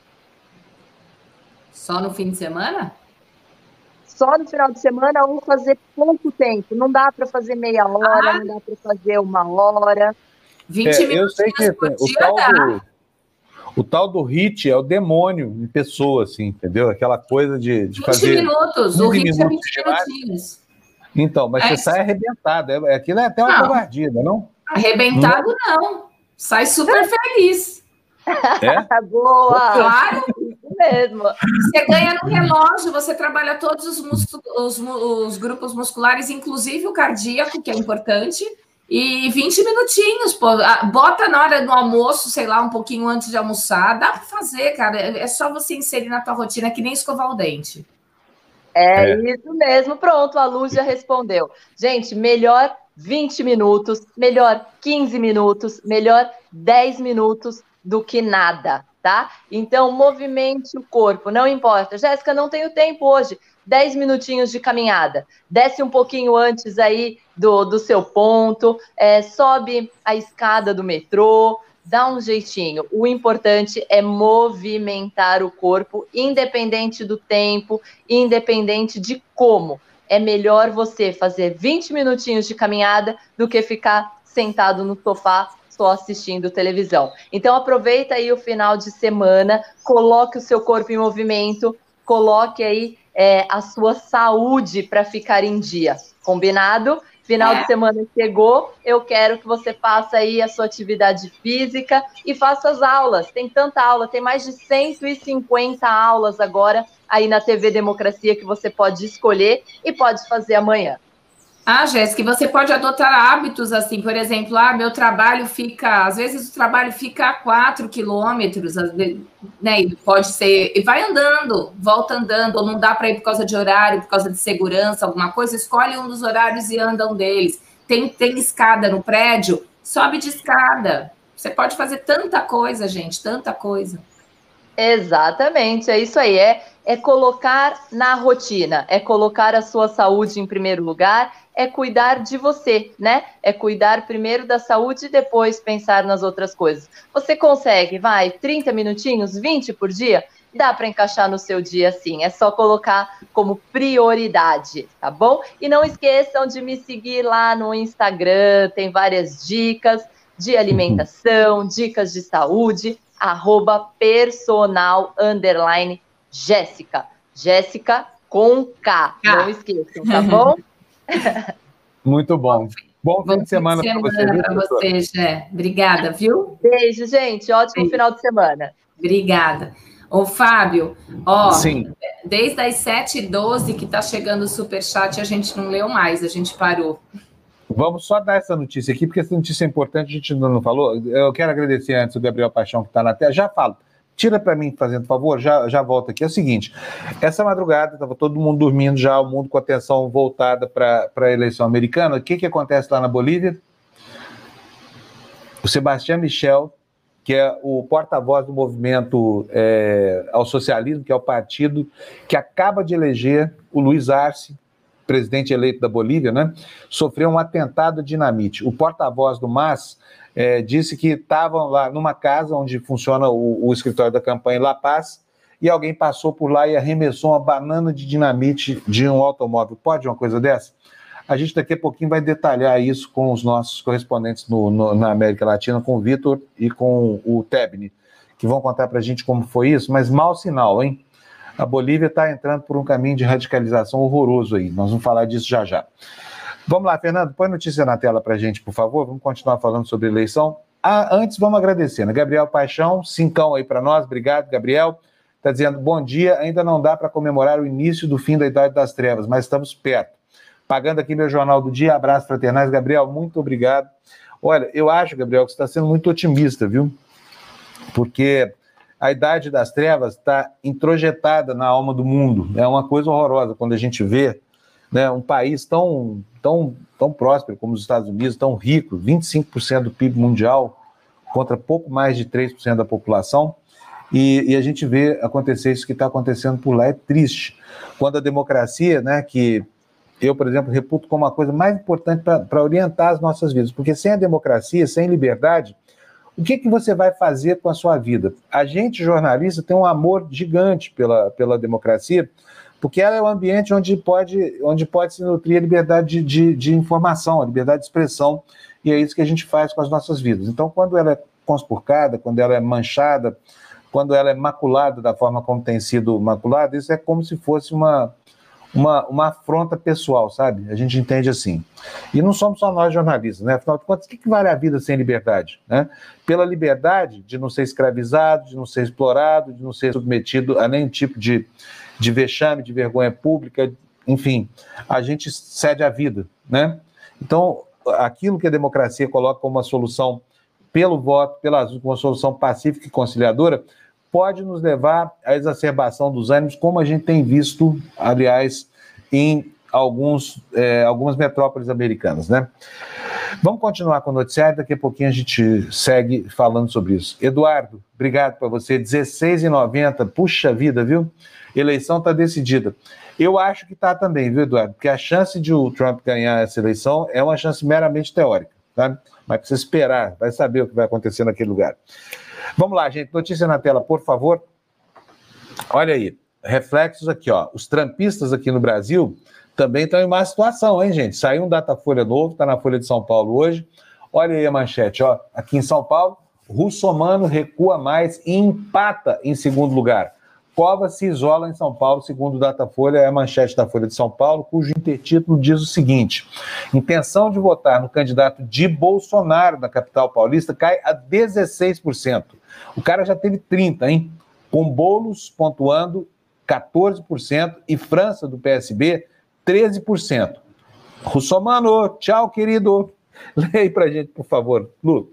Só no fim de semana? Só no final de semana ou fazer pouco tempo. Não dá para fazer meia hora, ah. não dá para fazer uma hora. 20 é, minutos. Eu sei que o tal, do, o tal do hit é o demônio em pessoa, assim, entendeu? Aquela coisa de, de 20 fazer. 20 minutos, o hit é 20 minutinhos. Então, mas é. você sai arrebentado. É, aquilo é até uma covardia, não? É arrebentado não. Sai super feliz. É? Boa! Claro! mesmo. Você ganha no relógio, você trabalha todos os, os, os, grupos musculares, inclusive o cardíaco, que é importante, e 20 minutinhos, pô. Bota na hora do almoço, sei lá, um pouquinho antes de almoçar. Dá para fazer, cara. É, é só você inserir na tua rotina, que nem escovar o dente. É, é. isso mesmo. Pronto, a Luz já respondeu. Gente, melhor 20 minutos, melhor 15 minutos, melhor 10 minutos do que nada, tá? Então, movimente o corpo, não importa. Jéssica, não tenho tempo hoje. 10 minutinhos de caminhada. Desce um pouquinho antes aí do, do seu ponto, é, sobe a escada do metrô, dá um jeitinho. O importante é movimentar o corpo, independente do tempo, independente de como. É melhor você fazer 20 minutinhos de caminhada do que ficar sentado no sofá só assistindo televisão. Então aproveita aí o final de semana, coloque o seu corpo em movimento, coloque aí é, a sua saúde para ficar em dia. Combinado? Final de semana chegou, eu quero que você faça aí a sua atividade física e faça as aulas. Tem tanta aula, tem mais de 150 aulas agora aí na TV Democracia que você pode escolher e pode fazer amanhã. Ah, Jéssica, você pode adotar hábitos assim, por exemplo, ah, meu trabalho fica, às vezes o trabalho fica a quatro quilômetros, né? Pode ser, e vai andando, volta andando, ou não dá para ir por causa de horário, por causa de segurança, alguma coisa, escolhe um dos horários e anda um deles. Tem, tem escada no prédio, sobe de escada. Você pode fazer tanta coisa, gente, tanta coisa. Exatamente, é isso aí. É, é colocar na rotina, é colocar a sua saúde em primeiro lugar, é cuidar de você, né? É cuidar primeiro da saúde e depois pensar nas outras coisas. Você consegue, vai, 30 minutinhos, 20 por dia? Dá para encaixar no seu dia sim, é só colocar como prioridade, tá bom? E não esqueçam de me seguir lá no Instagram, tem várias dicas de alimentação, dicas de saúde arroba personal underline Jéssica. Jéssica com K, não esqueçam, tá bom? Muito bom. Bom fim de semana, para você. Para você, Jé. Obrigada, viu? Beijo, gente. Ótimo Beijo. final de semana. Obrigada. Ô, Fábio, ó, Sim. desde as 7h12 que está chegando o superchat, a gente não leu mais, a gente parou. Vamos só dar essa notícia aqui, porque essa notícia é importante, a gente ainda não falou. Eu quero agradecer antes o Gabriel Paixão, que está na tela. Já falo. Tira para mim, fazendo favor, já, já volto aqui. É o seguinte: essa madrugada estava todo mundo dormindo já, o mundo com atenção voltada para a eleição americana. O que, que acontece lá na Bolívia? O Sebastião Michel, que é o porta-voz do movimento é, ao socialismo, que é o partido que acaba de eleger o Luiz Arce, presidente eleito da Bolívia, né, sofreu um atentado de dinamite. O porta-voz do MAS é, disse que estavam lá numa casa onde funciona o, o, escritório da campanha em La Paz e alguém passou por lá e arremessou uma banana de dinamite de um automóvel. Pode uma coisa dessa? A gente daqui a pouquinho vai detalhar isso com os nossos correspondentes no, no, na América Latina, com o Vitor e com o Tebni, que vão contar para a gente como foi isso, mas mau sinal, hein? a Bolívia está entrando por um caminho de radicalização horroroso aí. Nós vamos falar disso já já. Vamos lá, Fernando, põe notícia na tela para a gente, por favor. Vamos continuar falando sobre eleição. Ah, antes, vamos agradecer, né? Gabriel Paixão, cincão aí para nós. Obrigado, Gabriel. Está dizendo, bom dia, ainda não dá para comemorar o início do fim da Idade das Trevas, mas estamos perto. Pagando aqui meu Jornal do Dia, abraço fraternais. Gabriel, muito obrigado. Olha, eu acho, Gabriel, que você está sendo muito otimista, viu? Porque a idade das trevas está introjetada na alma do mundo. É uma coisa horrorosa quando a gente vê né, um país tão, tão, tão próspero como os Estados Unidos, tão rico, 25% do PIB mundial contra pouco mais de 3% da população, e, e, a gente vê acontecer isso que está acontecendo por lá, é triste. Quando a democracia, né, que eu, por exemplo, reputo como a coisa mais importante para orientar as nossas vidas, porque sem a democracia, sem liberdade, o que, que você vai fazer com a sua vida? A gente, jornalista, tem um amor gigante pela, pela democracia, porque ela é o ambiente onde pode, onde pode se nutrir a liberdade de, de, de, informação, a liberdade de expressão, e é isso que a gente faz com as nossas vidas. Então, quando ela é conspurcada, quando ela é manchada, quando ela é maculada da forma como tem sido maculada, isso é como se fosse uma, uma, uma afronta pessoal, sabe? A gente entende assim. E não somos só nós jornalistas, né? Afinal de contas, o que, que vale a vida sem liberdade? Né? Pela liberdade de não ser escravizado, de não ser explorado, de não ser submetido a nenhum tipo de, de vexame, de vergonha pública, enfim, a gente cede a vida, né? Então, aquilo que a democracia coloca como uma solução pelo voto, pela uma solução pacífica e conciliadora, pode nos levar à exacerbação dos ânimos, como a gente tem visto, aliás, em alguns, é, algumas metrópoles americanas, né? Vamos continuar com o noticiário, daqui a pouquinho a gente segue falando sobre isso. Eduardo, obrigado para você, 16,90, puxa vida, viu? Eleição está decidida. Eu acho que está também, viu, Eduardo? Porque a chance de o Trump ganhar essa eleição é uma chance meramente teórica, tá? Mas precisa esperar, vai saber o que vai acontecer naquele lugar. Vamos lá, gente. Notícia na tela, por favor. Olha aí, reflexos aqui, ó. Os trampistas aqui no Brasil também estão em má situação, hein, gente? Saiu um Datafolha novo, está na Folha de São Paulo hoje. Olha aí a manchete, ó. Aqui em São Paulo, Russomano recua mais e empata em segundo lugar. Cova se isola em São Paulo, segundo o Datafolha, é a manchete da Folha de São Paulo, cujo intertítulo diz o seguinte: intenção de votar no candidato de Bolsonaro na capital paulista cai a 16%. O cara já teve 30%, hein? Com bolos pontuando 14% e França do PSB 13%. Russomano, tchau, querido. Leia aí pra gente, por favor. Lu.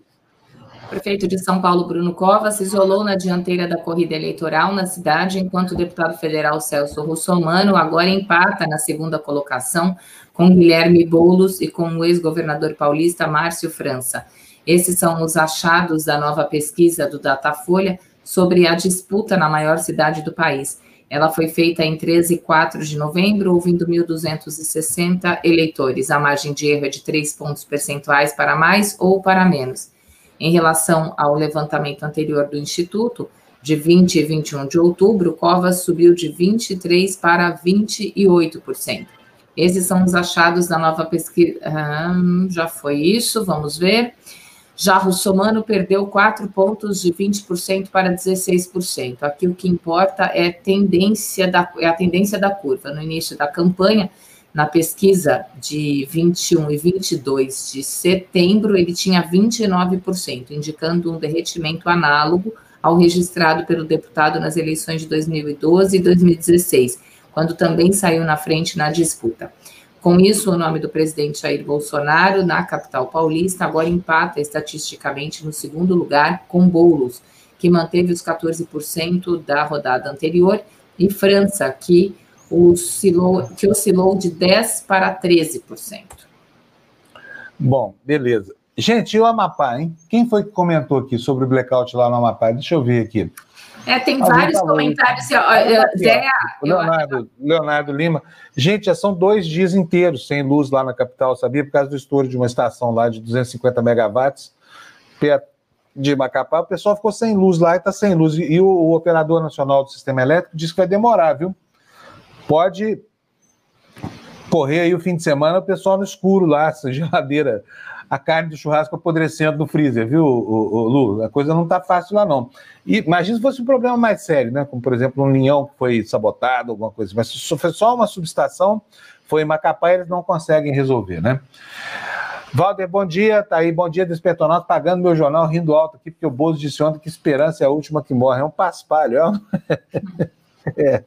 O prefeito de São Paulo, Bruno Covas, se isolou na dianteira da corrida eleitoral na cidade, enquanto o deputado federal Celso Russomano agora empata na segunda colocação com Guilherme Boulos e com o ex-governador paulista Márcio França. Esses são os achados da nova pesquisa do Datafolha sobre a disputa na maior cidade do país. Ela foi feita em 13 e 4 de novembro, ouvindo 1.260 eleitores. A margem de erro é de 3 pontos percentuais para mais ou para menos. Em relação ao levantamento anterior do Instituto, de 20 e 21 de outubro, Covas subiu de 23% para 28%. Esses são os achados da nova pesquisa. Ah, já foi isso, vamos ver. Já Russomano perdeu 4 pontos de 20% para 16%. Aqui o que importa é, tendência da, é a tendência da curva. No início da campanha, na pesquisa de 21 e 22 de setembro, ele tinha 29%, indicando um derretimento análogo ao registrado pelo deputado nas eleições de 2012 e 2016, quando também saiu na frente na disputa. Com isso, o nome do presidente Jair Bolsonaro na capital paulista agora empata estatisticamente no segundo lugar com Boulos, que manteve os 14% da rodada anterior, e França, que oscilou, que oscilou de 10% para 13%. Bom, beleza. Gente, e o Amapá, hein? Quem foi que comentou aqui sobre o blackout lá no Amapá? Deixa eu ver aqui. É, tem vários comentários. Zé, Leonardo, Leonardo Lima. Gente, já são dois dias inteiros sem luz lá na capital, sabia? Por causa do estouro de uma estação lá de 250 megawatts, perto de Macapá. O pessoal ficou sem luz lá e está sem luz. E o, o operador nacional do sistema elétrico disse que vai demorar, viu? pode correr aí o fim de semana, o pessoal no escuro lá, essa geladeira, a carne do churrasco apodrecendo no freezer, viu, Lu? A coisa não tá fácil lá, não. E imagina se fosse um problema mais sério, né? Como, por exemplo, um linhão que foi sabotado, alguma coisa. Mas foi só uma subestação, foi em Macapá, eles não conseguem resolver, né? Valder, bom dia, tá aí, bom dia, Despertonado, pagando meu jornal, rindo alto aqui, porque o Bozo disse ontem que esperança é a última que morre. É um paspalho, é? É,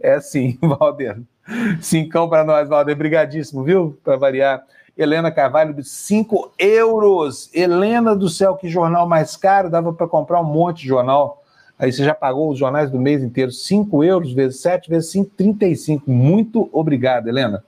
é assim, Valder. Cincão para nós, Valder. Brigadíssimo, viu? Para variar. Helena Carvalho, 5 euros. Helena do céu, que jornal mais caro. Dava para comprar um monte de jornal. Aí você já pagou os jornais do mês inteiro. 5 euros vezes 7 vezes 5, 35. Muito obrigado, Helena.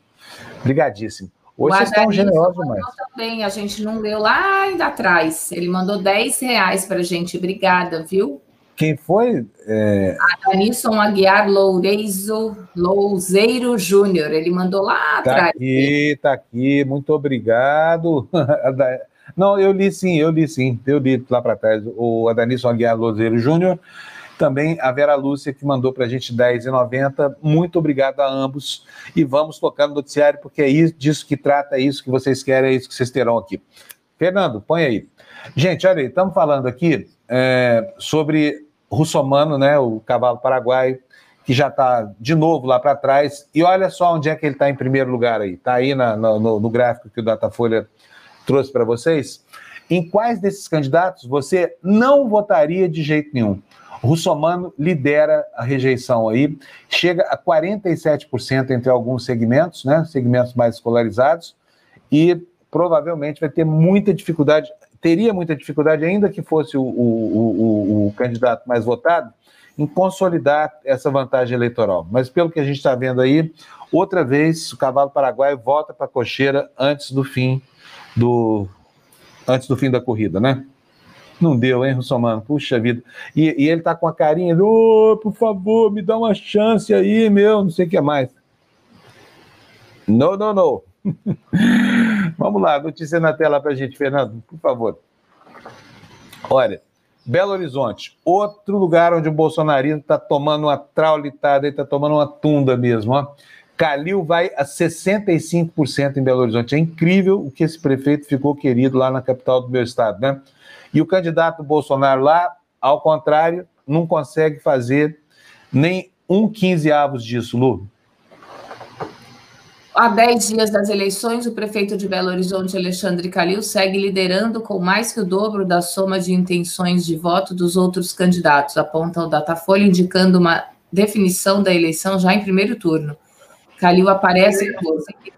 Obrigadíssimo. Hoje vocês estão generosos demais. Também, a gente não leu lá ainda atrás. Ele mandou 10 reais para gente. Obrigada, viu? Quem foi? É... Anisson Aguiar Loureizo, Louzeiro Júnior. Ele mandou lá tá atrás. Aqui, tá aqui. Muito obrigado. Não, eu li sim, eu li sim. Eu li lá para trás. O Adanilson Aguiar Louzeiro Júnior. Também a Vera Lúcia, que mandou para a gente R$10,90. Muito obrigado a ambos. E vamos tocar no noticiário, porque é isso, disso que trata, é isso que vocês querem, é isso que vocês terão aqui. Fernando, põe aí. Gente, olha aí, estamos falando aqui é, sobre Russomano, né, o cavalo paraguaio, que já está de novo lá para trás. E olha só onde é que ele está em primeiro lugar aí. Está aí na, no, no, gráfico que o Datafolha trouxe para vocês. Em quais desses candidatos você não votaria de jeito nenhum? Russomano lidera a rejeição aí, chega a 47% entre alguns segmentos, né, segmentos mais escolarizados, e provavelmente vai ter muita dificuldade, teria muita dificuldade, ainda que fosse o, o, o, o candidato mais votado, em consolidar essa vantagem eleitoral. Mas pelo que a gente está vendo aí, outra vez o cavalo paraguaio volta para a cocheira antes do fim do antes do fim da corrida, né? Não deu, hein, Russomano? Puxa vida. E, e ele tá com a carinha de, oh, por favor, me dá uma chance aí, meu, não sei o que mais. Não, não, não. Vamos lá, notícia na tela para a gente, Fernando, por favor. Olha, Belo Horizonte, outro lugar onde o bolsonarismo está tomando uma traulitada, está tomando uma tunda mesmo. Ó. Calil vai a 65% em Belo Horizonte. É incrível o que esse prefeito ficou querido lá na capital do meu estado, né? E o candidato Bolsonaro lá, ao contrário, não consegue fazer nem um quinzeavos disso, Lu. Há 10 dias das eleições, o prefeito de Belo Horizonte, Alexandre Calil, segue liderando com mais que o dobro da soma de intenções de voto dos outros candidatos, aponta o Datafolha, indicando uma definição da eleição já em primeiro turno. Calil aparece com 12%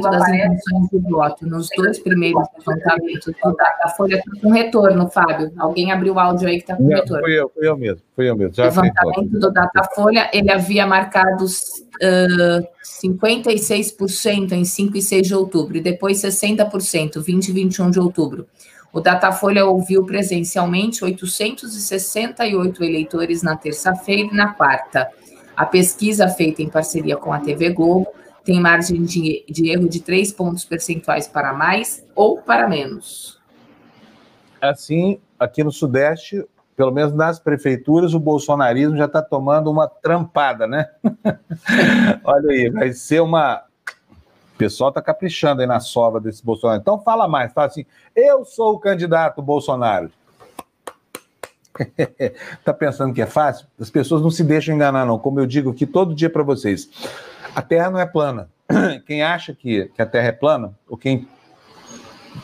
das intenções de voto nos dois primeiros levantamentos do Datafolha. Está com retorno, Fábio. Alguém abriu o áudio aí que está com Não, retorno. Fui eu, fui eu mesmo. Fui eu mesmo. Já levantamento do Datafolha, ele havia marcado uh, 56% em 5 e 6 de outubro, e depois 60%, 20 e 21 de outubro. O Datafolha ouviu presencialmente 868 eleitores na terça-feira e na quarta. A pesquisa feita em parceria com a TV Globo tem margem de, de erro de 3 pontos percentuais para mais ou para menos. Assim, aqui no Sudeste, pelo menos nas prefeituras, o bolsonarismo já está tomando uma trampada, né? Olha aí, vai ser uma. O pessoal está caprichando aí na sova desse Bolsonaro. Então fala mais, fala assim: eu sou o candidato Bolsonaro. tá pensando que é fácil? As pessoas não se deixam enganar, não. Como eu digo aqui todo dia para vocês. A Terra não é plana. Quem acha que, que a Terra é plana, ou quem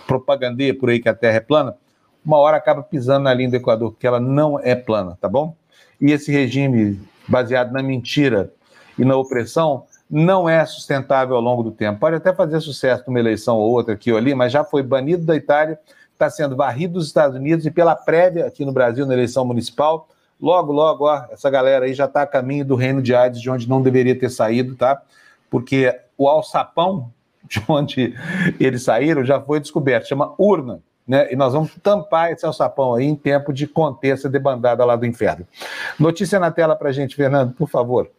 propagandeia por aí que a Terra é plana, uma hora acaba pisando na linha do Equador, porque ela não é plana, tá bom? E esse regime baseado na mentira e na opressão não é sustentável ao longo do tempo. Pode até fazer sucesso numa eleição ou outra aqui ou ali, mas já foi banido da Itália, está sendo varrido dos Estados Unidos e pela prévia aqui no Brasil, na eleição municipal, Logo, logo, ó, essa galera aí já está a caminho do reino de Hades, de onde não deveria ter saído, tá? Porque o alçapão de onde eles saíram já foi descoberto, chama urna, né? E nós vamos tampar esse alçapão aí em tempo de conter essa debandada lá do inferno. Notícia na tela para gente, Fernando, por favor.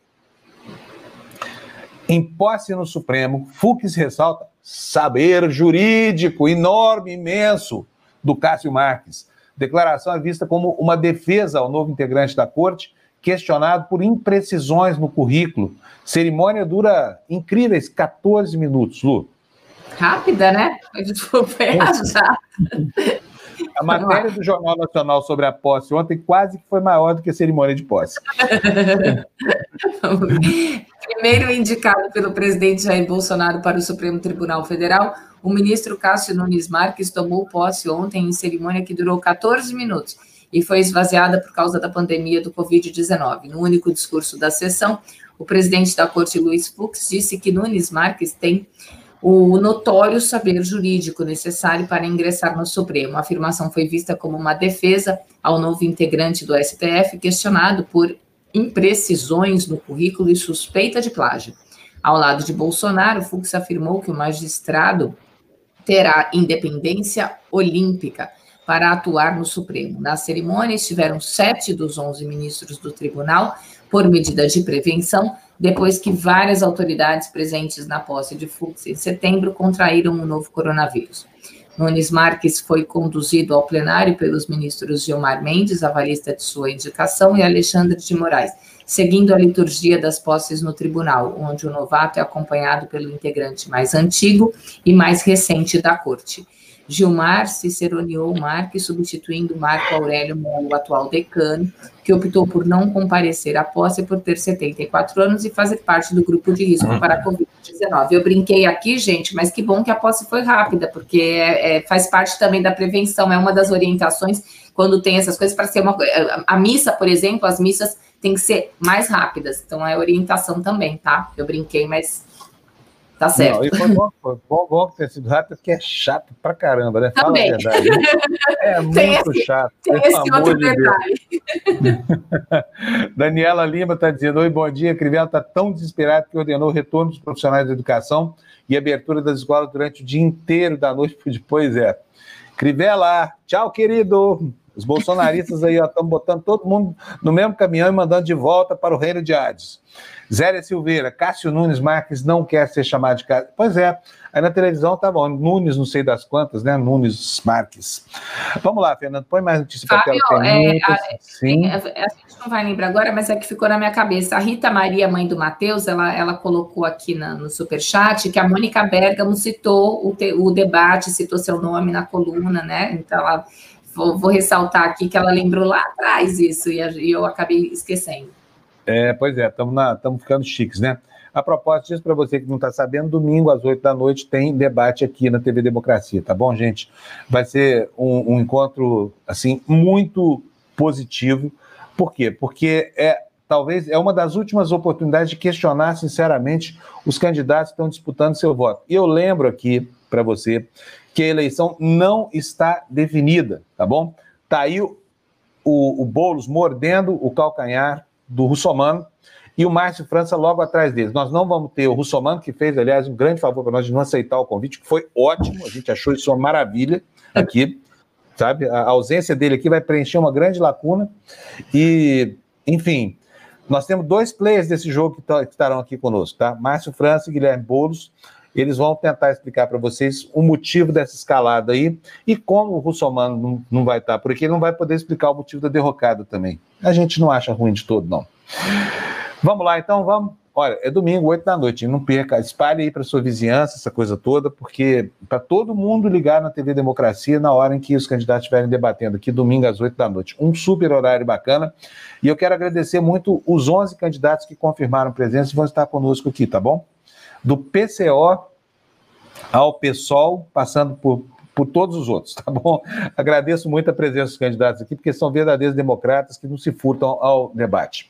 Em posse no Supremo, Fux ressalta saber jurídico enorme, imenso do Cássio Marques Declaração é vista como uma defesa ao novo integrante da corte, questionado por imprecisões no currículo. Cerimônia dura incríveis 14 minutos, Lu. Rápida, né? Foi já. A matéria do Jornal Nacional sobre a posse ontem quase que foi maior do que a cerimônia de posse. Primeiro indicado pelo presidente Jair Bolsonaro para o Supremo Tribunal Federal, o ministro Cássio Nunes Marques tomou posse ontem em cerimônia que durou 14 minutos e foi esvaziada por causa da pandemia do Covid-19. No único discurso da sessão, o presidente da corte, Luiz Fux, disse que Nunes Marques tem o notório saber jurídico necessário para ingressar no Supremo. A afirmação foi vista como uma defesa ao novo integrante do STF, questionado por imprecisões no currículo e suspeita de plágio. Ao lado de Bolsonaro, Fux afirmou que o magistrado terá independência olímpica. para atuar no Supremo. Na cerimônia estiveram sete dos onze ministros do tribunal por medida de prevenção, depois que várias autoridades presentes na posse de Fux em setembro contraíram o novo coronavírus. Nunes Marques foi conduzido ao plenário pelos ministros Gilmar Mendes, avalista de sua indicação, e Alexandre de Moraes, seguindo a liturgia das posses no tribunal, onde o novato é acompanhado pelo integrante mais antigo e mais recente da corte. Gilmar ciceroneou Marques, substituindo Marco Aurélio o atual decano, que optou por não comparecer à posse por ter 74 anos e fazer parte do grupo de risco para a Covid-19. Eu brinquei aqui, gente, mas que bom que a posse foi rápida, porque é, é, faz parte também da prevenção, é uma das orientações quando tem essas coisas para ser uma. A missa, por exemplo, as missas têm que ser mais rápidas, então é orientação também, tá? Eu brinquei, mas Tá certo. Não, e foi bom, foi bom, bom ter sido rápido, porque é chato pra caramba, né? Fala Também. a verdade. Né? É muito esse, chato. Tem esse outro de detalhe. Daniela Lima está dizendo: Oi, bom dia. Crivella está tão desesperado que ordenou o retorno dos profissionais da educação e abertura das escolas durante o dia inteiro da noite. Pois é. Crivella, tchau, querido. Os bolsonaristas aí estão botando todo mundo no mesmo caminhão e mandando de volta para o reino de Hades. Zélia Silveira, Cássio Nunes Marques não quer ser chamado de Cássio. Pois é, aí na televisão tá bom, Nunes não sei das quantas, né? Nunes Marques. Vamos lá, Fernando, põe mais notícia para tela. É, a, Sim. É, a, a, gente não vai lembrar agora, mas é que ficou na minha cabeça. A Rita Maria, mãe do Matheus, ela, ela colocou aqui na, no superchat que a Mônica Bergamo citou o, te, o debate, citou seu nome na coluna, né? Então ela vou, vou, ressaltar aqui que ela lembrou lá atrás isso e eu acabei esquecendo. É, pois é, estamos ficando chiques, né? A propósito disso, para você que não está sabendo, domingo às 8 da noite tem debate aqui na TV Democracia, tá bom, gente? Vai ser um, um encontro, assim, muito positivo. Por quê? Porque é talvez é uma das últimas oportunidades de questionar sinceramente os candidatos que estão disputando seu voto. E eu lembro aqui para você que a eleição não está definida, tá bom? Tá aí o, o Boulos mordendo o calcanhar do Russomano e o Márcio França logo atrás deles. Nós não vamos ter o Russomano, que fez, aliás, um grande favor para nós de não aceitar o convite, que foi ótimo, a gente achou isso uma maravilha aqui, sabe? A ausência dele aqui vai preencher uma grande lacuna e, enfim, nós temos dois players desse jogo que, que estarão aqui conosco, tá? Márcio França e Guilherme Boulos eles vão tentar explicar para vocês o motivo dessa escalada aí e como o Russomano não, não vai estar, porque ele não vai poder explicar o motivo da derrocada também. A gente não acha ruim de todo, não. Vamos lá, então, vamos. Olha, é domingo, 8 da noite, não perca, espalhe aí para sua vizinhança essa coisa toda, porque para todo mundo ligar na TV Democracia na hora em que os candidatos estiverem debatendo aqui, domingo às 8 da noite. Um super horário bacana. E eu quero agradecer muito os 11 candidatos que confirmaram presença e vão estar conosco aqui, tá bom? Do PCO ao PSOL, passando por, por todos os outros, tá bom? Agradeço muito a presença dos candidatos aqui, porque são verdadeiros democratas que não se furtam ao debate.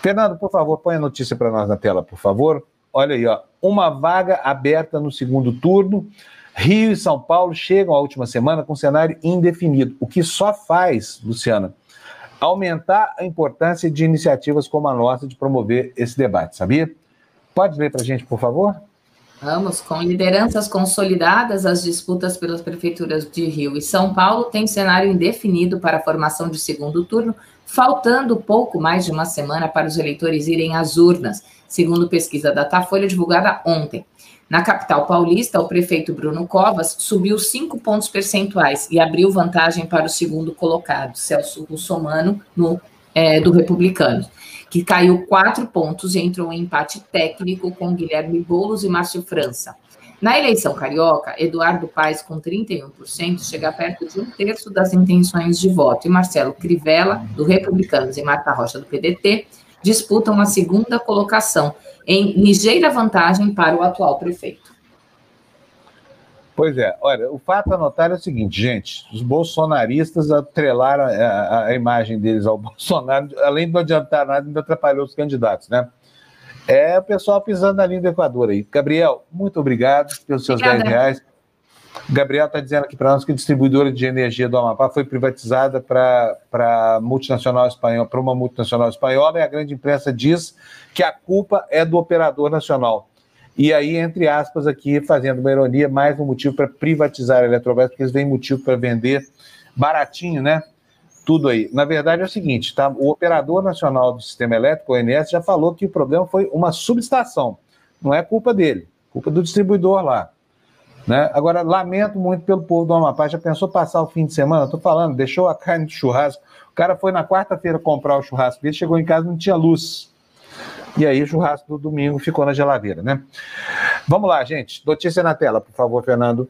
Fernando, por favor, põe a notícia para nós na tela, por favor. Olha aí, ó, uma vaga aberta no segundo turno. Rio e São Paulo chegam à última semana com cenário indefinido, o que só faz, Luciana, aumentar a importância de iniciativas como a nossa de promover esse debate, sabia? Pode ler para a gente, por favor? Vamos, com lideranças consolidadas, as disputas pelas prefeituras de Rio e São Paulo têm cenário indefinido para a formação de segundo turno, faltando pouco mais de uma semana para os eleitores irem às urnas, segundo pesquisa da Datafolha divulgada ontem. Na capital paulista, o prefeito Bruno Covas subiu cinco pontos percentuais e abriu vantagem para o segundo colocado, Celso Russomano, no, é, do Republicano que caiu quatro pontos e entrou em empate técnico com Guilherme Boulos e Márcio França. Na eleição carioca, Eduardo Paes, com 31%, chega perto de um terço das intenções de voto, e Marcelo Crivella, do Republicanos, e Marta Rocha, do PDT, disputam a segunda colocação, em ligeira vantagem para o atual prefeito. Pois é, olha, o fato a notar é o seguinte, gente, os bolsonaristas atrelaram a, a, a, imagem deles ao Bolsonaro, além de não adiantar nada, ainda atrapalhou os candidatos, né? É o pessoal pisando na linha do Equador aí. Gabriel, muito obrigado pelos seus Obrigada. 10 reais. Gabriel está dizendo aqui para nós que a distribuidora de energia do Amapá foi privatizada para multinacional espanhola, para uma multinacional espanhola, e a grande imprensa diz que a culpa é do operador nacional. E aí, entre aspas, aqui, fazendo uma ironia, mais um motivo para privatizar a Eletrobras, porque eles veem motivo para vender baratinho, né? Tudo aí. Na verdade é o seguinte, tá? O operador nacional do sistema elétrico, o ONS, já falou que o problema foi uma subestação. Não é culpa dele, culpa do distribuidor lá. Né? Agora, lamento muito pelo povo do Amapá. Já pensou passar o fim de semana? Estou falando, deixou a carne de churrasco. O cara foi na quarta-feira comprar o churrasco dele, chegou em casa não tinha luz. E aí o churrasco do domingo ficou na geladeira, né? Vamos lá, gente. Notícia na tela, por favor, Fernando.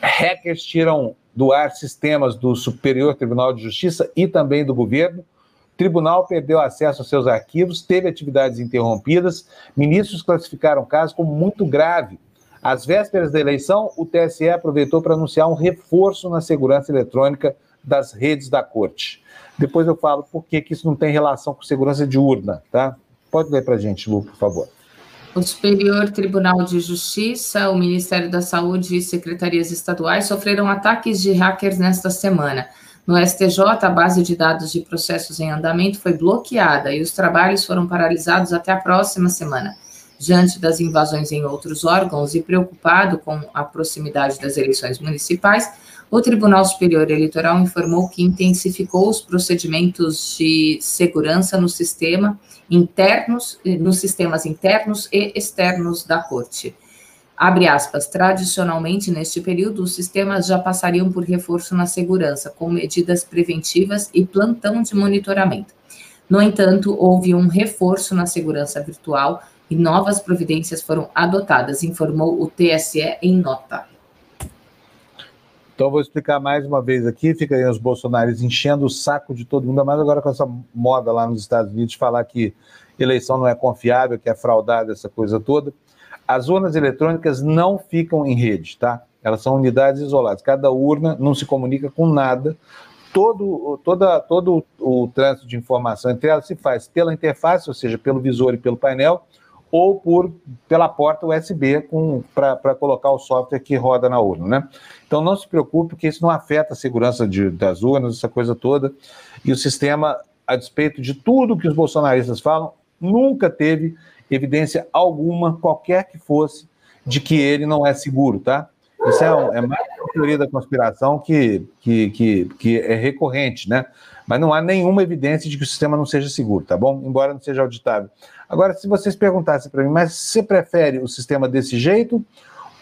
Hackers tiram do ar sistemas do Superior Tribunal de Justiça e também do governo. Tribunal perdeu acesso aos seus arquivos, teve atividades interrompidas. Ministros classificaram o caso como muito grave. Às vésperas da eleição, o TSE aproveitou para anunciar um reforço na segurança eletrônica das redes da corte. Depois eu falo por que, isso não tem relação com segurança de urna, tá? Pode ler para a gente, Lu, por favor. O Superior Tribunal de Justiça, o Ministério da Saúde e secretarias estaduais sofreram ataques de hackers nesta semana. No STJ, a base de dados de processos em andamento foi bloqueada e os trabalhos foram paralisados até a próxima semana. Diante das invasões em outros órgãos e preocupado com a proximidade das eleições municipais, o Tribunal Superior Eleitoral informou que intensificou os procedimentos de segurança no sistema internos, nos sistemas internos e externos da Corte. Abre aspas, tradicionalmente, neste período, os sistemas já passariam por reforço na segurança, com medidas preventivas e plantão de monitoramento. No entanto, houve um reforço na segurança virtual e novas providências foram adotadas, informou o TSE em nota. Então, vou explicar mais uma vez aqui. Fica aí os bolsonaristas enchendo o saco de todo mundo, mas agora com essa moda lá nos Estados Unidos de falar que eleição não é confiável, que é fraudada, essa coisa toda. As urnas eletrônicas não ficam em rede, tá? Elas são unidades isoladas. Cada urna não se comunica com nada. Todo, toda, todo o trânsito de informação entre elas se faz pela interface, ou seja, pelo visor e pelo painel, ou por pela porta USB para colocar o software que roda na urna, né? Então não se preocupe, porque isso não afeta a segurança de, das urnas, essa coisa toda. E o sistema, a despeito de tudo que os bolsonaristas falam, nunca teve evidência alguma, qualquer que fosse, de que ele não é seguro, tá? Isso é, um, é mais uma teoria da conspiração que, que, que, que é recorrente, né? Mas não há nenhuma evidência de que o sistema não seja seguro, tá bom? Embora não seja auditável. Agora, se vocês perguntassem para mim, mas você prefere o sistema desse jeito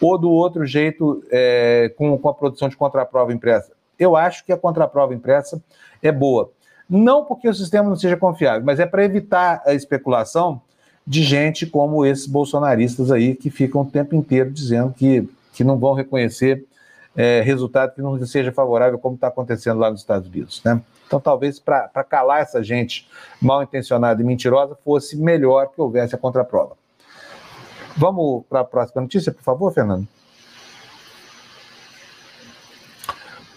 ou do outro jeito é, com, com a produção de contraprova impressa? Eu acho que a contraprova impressa é boa. Não porque o sistema não seja confiável, mas é para evitar a especulação de gente como esses bolsonaristas aí que ficam o tempo inteiro dizendo que, que não vão reconhecer é, resultado que não seja favorável, como está acontecendo lá nos Estados Unidos. Né? Então, talvez para calar essa gente mal intencionada e mentirosa, fosse melhor que houvesse a contraprova. Vamos para a próxima notícia, por favor, Fernando?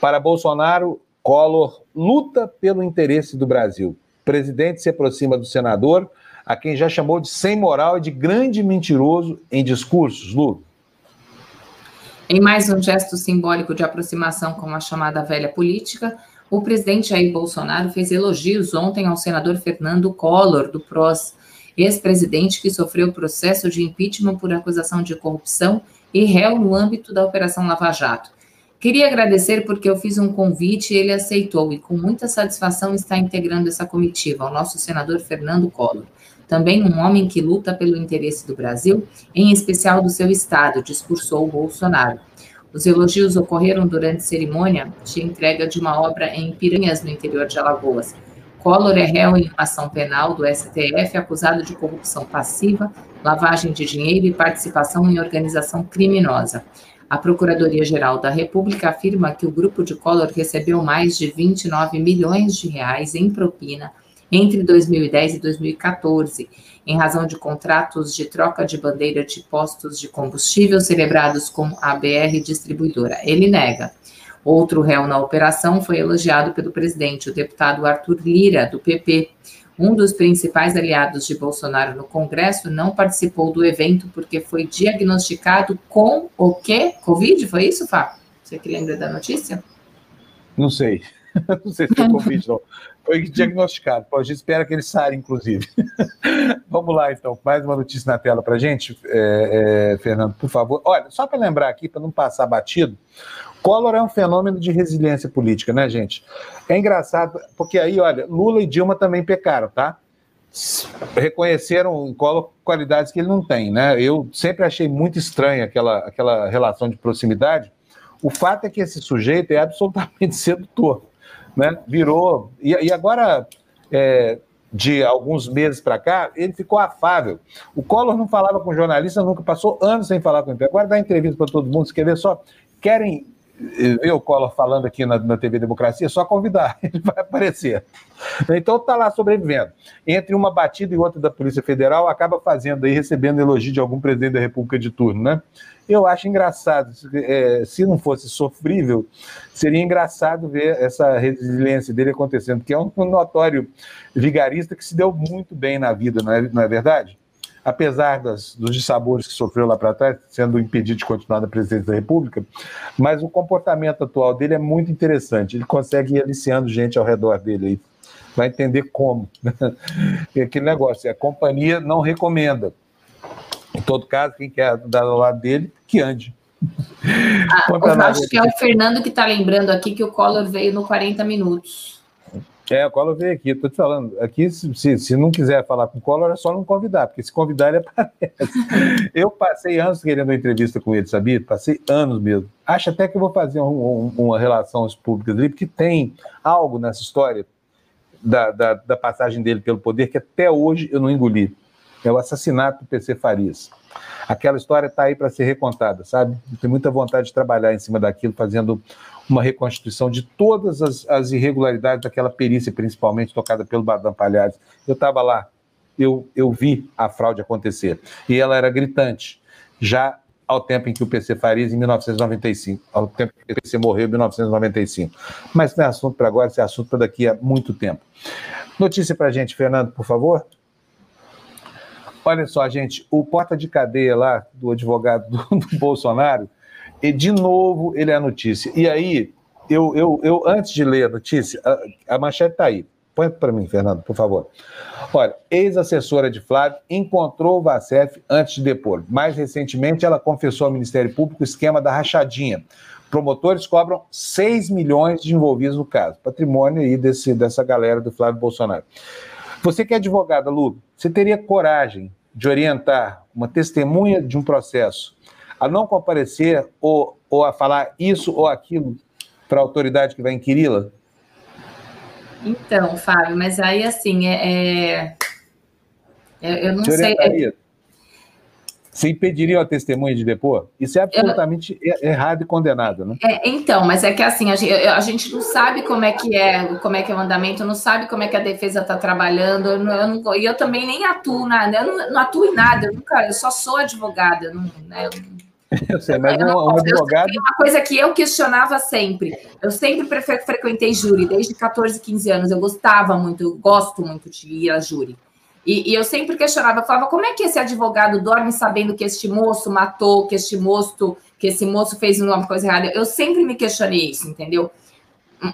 Para Bolsonaro, Collor luta pelo interesse do Brasil. O presidente se aproxima do senador, a quem já chamou de sem moral e de grande mentiroso em discursos, Lu. Em mais um gesto simbólico de aproximação com a chamada velha política, o presidente Jair Bolsonaro fez elogios ontem ao senador Fernando Collor, do PROS, ex-presidente que sofreu processo de impeachment por acusação de corrupção e réu no âmbito da Operação Lava Jato. Queria agradecer porque eu fiz um convite e ele aceitou, e com muita satisfação está integrando essa comitiva, o nosso senador Fernando Collor. Também um homem que luta pelo interesse do Brasil, em especial do seu Estado, discursou Bolsonaro. Os elogios ocorreram durante cerimônia de entrega de uma obra em Piranhas, no interior de Alagoas. Collor é réu em ação penal do STF acusado de corrupção passiva, lavagem de dinheiro e participação em organização criminosa. A Procuradoria-Geral da República afirma que o grupo de Collor recebeu mais de 29 milhões de reais em propina entre 2010 e 2014 em razão de contratos de troca de bandeira de postos de combustível celebrados com a BR Distribuidora. Ele nega. Outro réu na operação foi elogiado pelo presidente, o deputado Arthur Lira, do PP. Um dos principais aliados de Bolsonaro no Congresso não participou do evento porque foi diagnosticado com o quê? Covid? Foi isso, Fábio? Você que lembra da notícia? Não sei. não sei se foi Covid, não. Foi diagnosticado. Pô, a gente espera que ele saia, inclusive. Vamos lá, então. Mais uma notícia na tela para gente, é, é, Fernando, por favor. Olha, só para lembrar aqui, para não passar batido, Collor é um fenômeno de resiliência política, né, gente? É engraçado, porque aí, olha, Lula e Dilma também pecaram, tá? reconheceram em Collor qualidades que ele não tem, né? Eu sempre achei muito estranha aquela, aquela relação de proximidade. O fato é que esse sujeito é absolutamente sedutor, né? Virou e, e agora é, de alguns meses para cá ele ficou afável. O Collor não falava com jornalista nunca, passou anos sem falar com ele. Agora dá entrevista para todo mundo, se quer ver só querem ver o Collor falando aqui na, na TV Democracia, é só convidar, ele vai aparecer. Então está lá sobrevivendo. Entre uma batida e outra da Polícia Federal, acaba fazendo aí, recebendo elogio de algum presidente da República de turno, né? Eu acho engraçado. É, se não fosse sofrível, seria engraçado ver essa resiliência dele acontecendo, porque é um notório vigarista que se deu muito bem na vida, não é, não é verdade? Apesar das, dos dissabores que sofreu lá para trás, sendo impedido de continuar na presidência da República, mas o comportamento atual dele é muito interessante. Ele consegue ir aliciando gente ao redor dele aí. Vai entender como. Aquele negócio, a companhia não recomenda. Em todo caso, quem quer dar ao lado dele, que ande. Ah, eu acho que é o Fernando que está lembrando aqui que o Collor veio no 40 minutos. É, o Collor veio aqui, estou te falando. Aqui, se, se não quiser falar com o Collor, é só não convidar, porque se convidar, ele aparece. Eu passei anos querendo uma entrevista com ele, sabia? Passei anos mesmo. Acho até que eu vou fazer um, um, uma relações públicas ali, porque tem algo nessa história da, da, da, passagem dele pelo poder que até hoje eu não engoli. É o assassinato do PC Farias. Aquela história está aí para ser recontada, sabe? Eu tenho muita vontade de trabalhar em cima daquilo, fazendo uma reconstituição de todas as, as irregularidades daquela perícia, principalmente tocada pelo Badam Palhares. Eu estava lá, eu, eu vi a fraude acontecer. E ela era gritante, já ao tempo em que o PC Farias, em 1995, ao tempo que o PC morreu, em 1995. Mas não é assunto para agora, esse é assunto para daqui a muito tempo. Notícia para a gente, Fernando, por favor. Olha só, gente, o porta de cadeia lá do advogado do, do Bolsonaro e de novo ele é a notícia. E aí, eu, eu, eu antes de ler a notícia, a, a manchete está aí. Põe para mim, Fernando, por favor. Olha, ex-assessora de Flávio encontrou o Vacef antes de depor. Mais recentemente, ela confessou ao Ministério Público o esquema da rachadinha. Promotores cobram 6 milhões de envolvidos no caso. Patrimônio aí desse, dessa galera do Flávio Bolsonaro. Você que é advogada, Lu, você teria coragem de orientar uma testemunha de um processo a não comparecer ou, ou a falar isso ou aquilo para a autoridade que vai inquiri-la? Então, Fábio, mas aí assim, é, é... eu não sei. É... Você impediria a testemunha de depor? Isso é absolutamente eu... errado e condenado, né? É, então, mas é que assim, a gente, a gente, não sabe como é que é, como é que é o andamento, não sabe como é que a defesa está trabalhando, eu não, e eu, também nem atuo nada, eu não, não, atuo em nada, eu, nunca, eu só sou advogada, não, né, eu eu sei, mas um, um advogado. Uma coisa que eu questionava sempre. Eu sempre frequentei júri, desde 14, 15 anos. Eu gostava muito, eu gosto muito de ir a júri. E, e, eu sempre questionava, eu falava, como é que esse advogado dorme sabendo que este moço matou, que este moço, que esse moço fez uma coisa errada? Eu sempre me questionei isso, entendeu?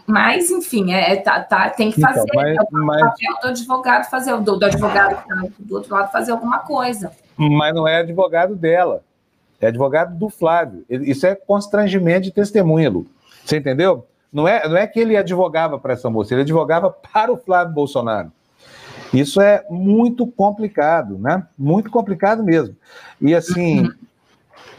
Mas, enfim, é, é tá, tá, tem que então, fazer. Então, mas, é o mas... papel do advogado fazer, do, do advogado tá do outro lado fazer alguma coisa. Mas não é advogado dela. É advogado do Flávio. Isso é constrangimento de testemunha, Lu. Você entendeu? Não é, não é que ele advogava para essa moça, ele advogava para o Flávio Bolsonaro. Isso é muito complicado, né? Muito complicado mesmo. E assim,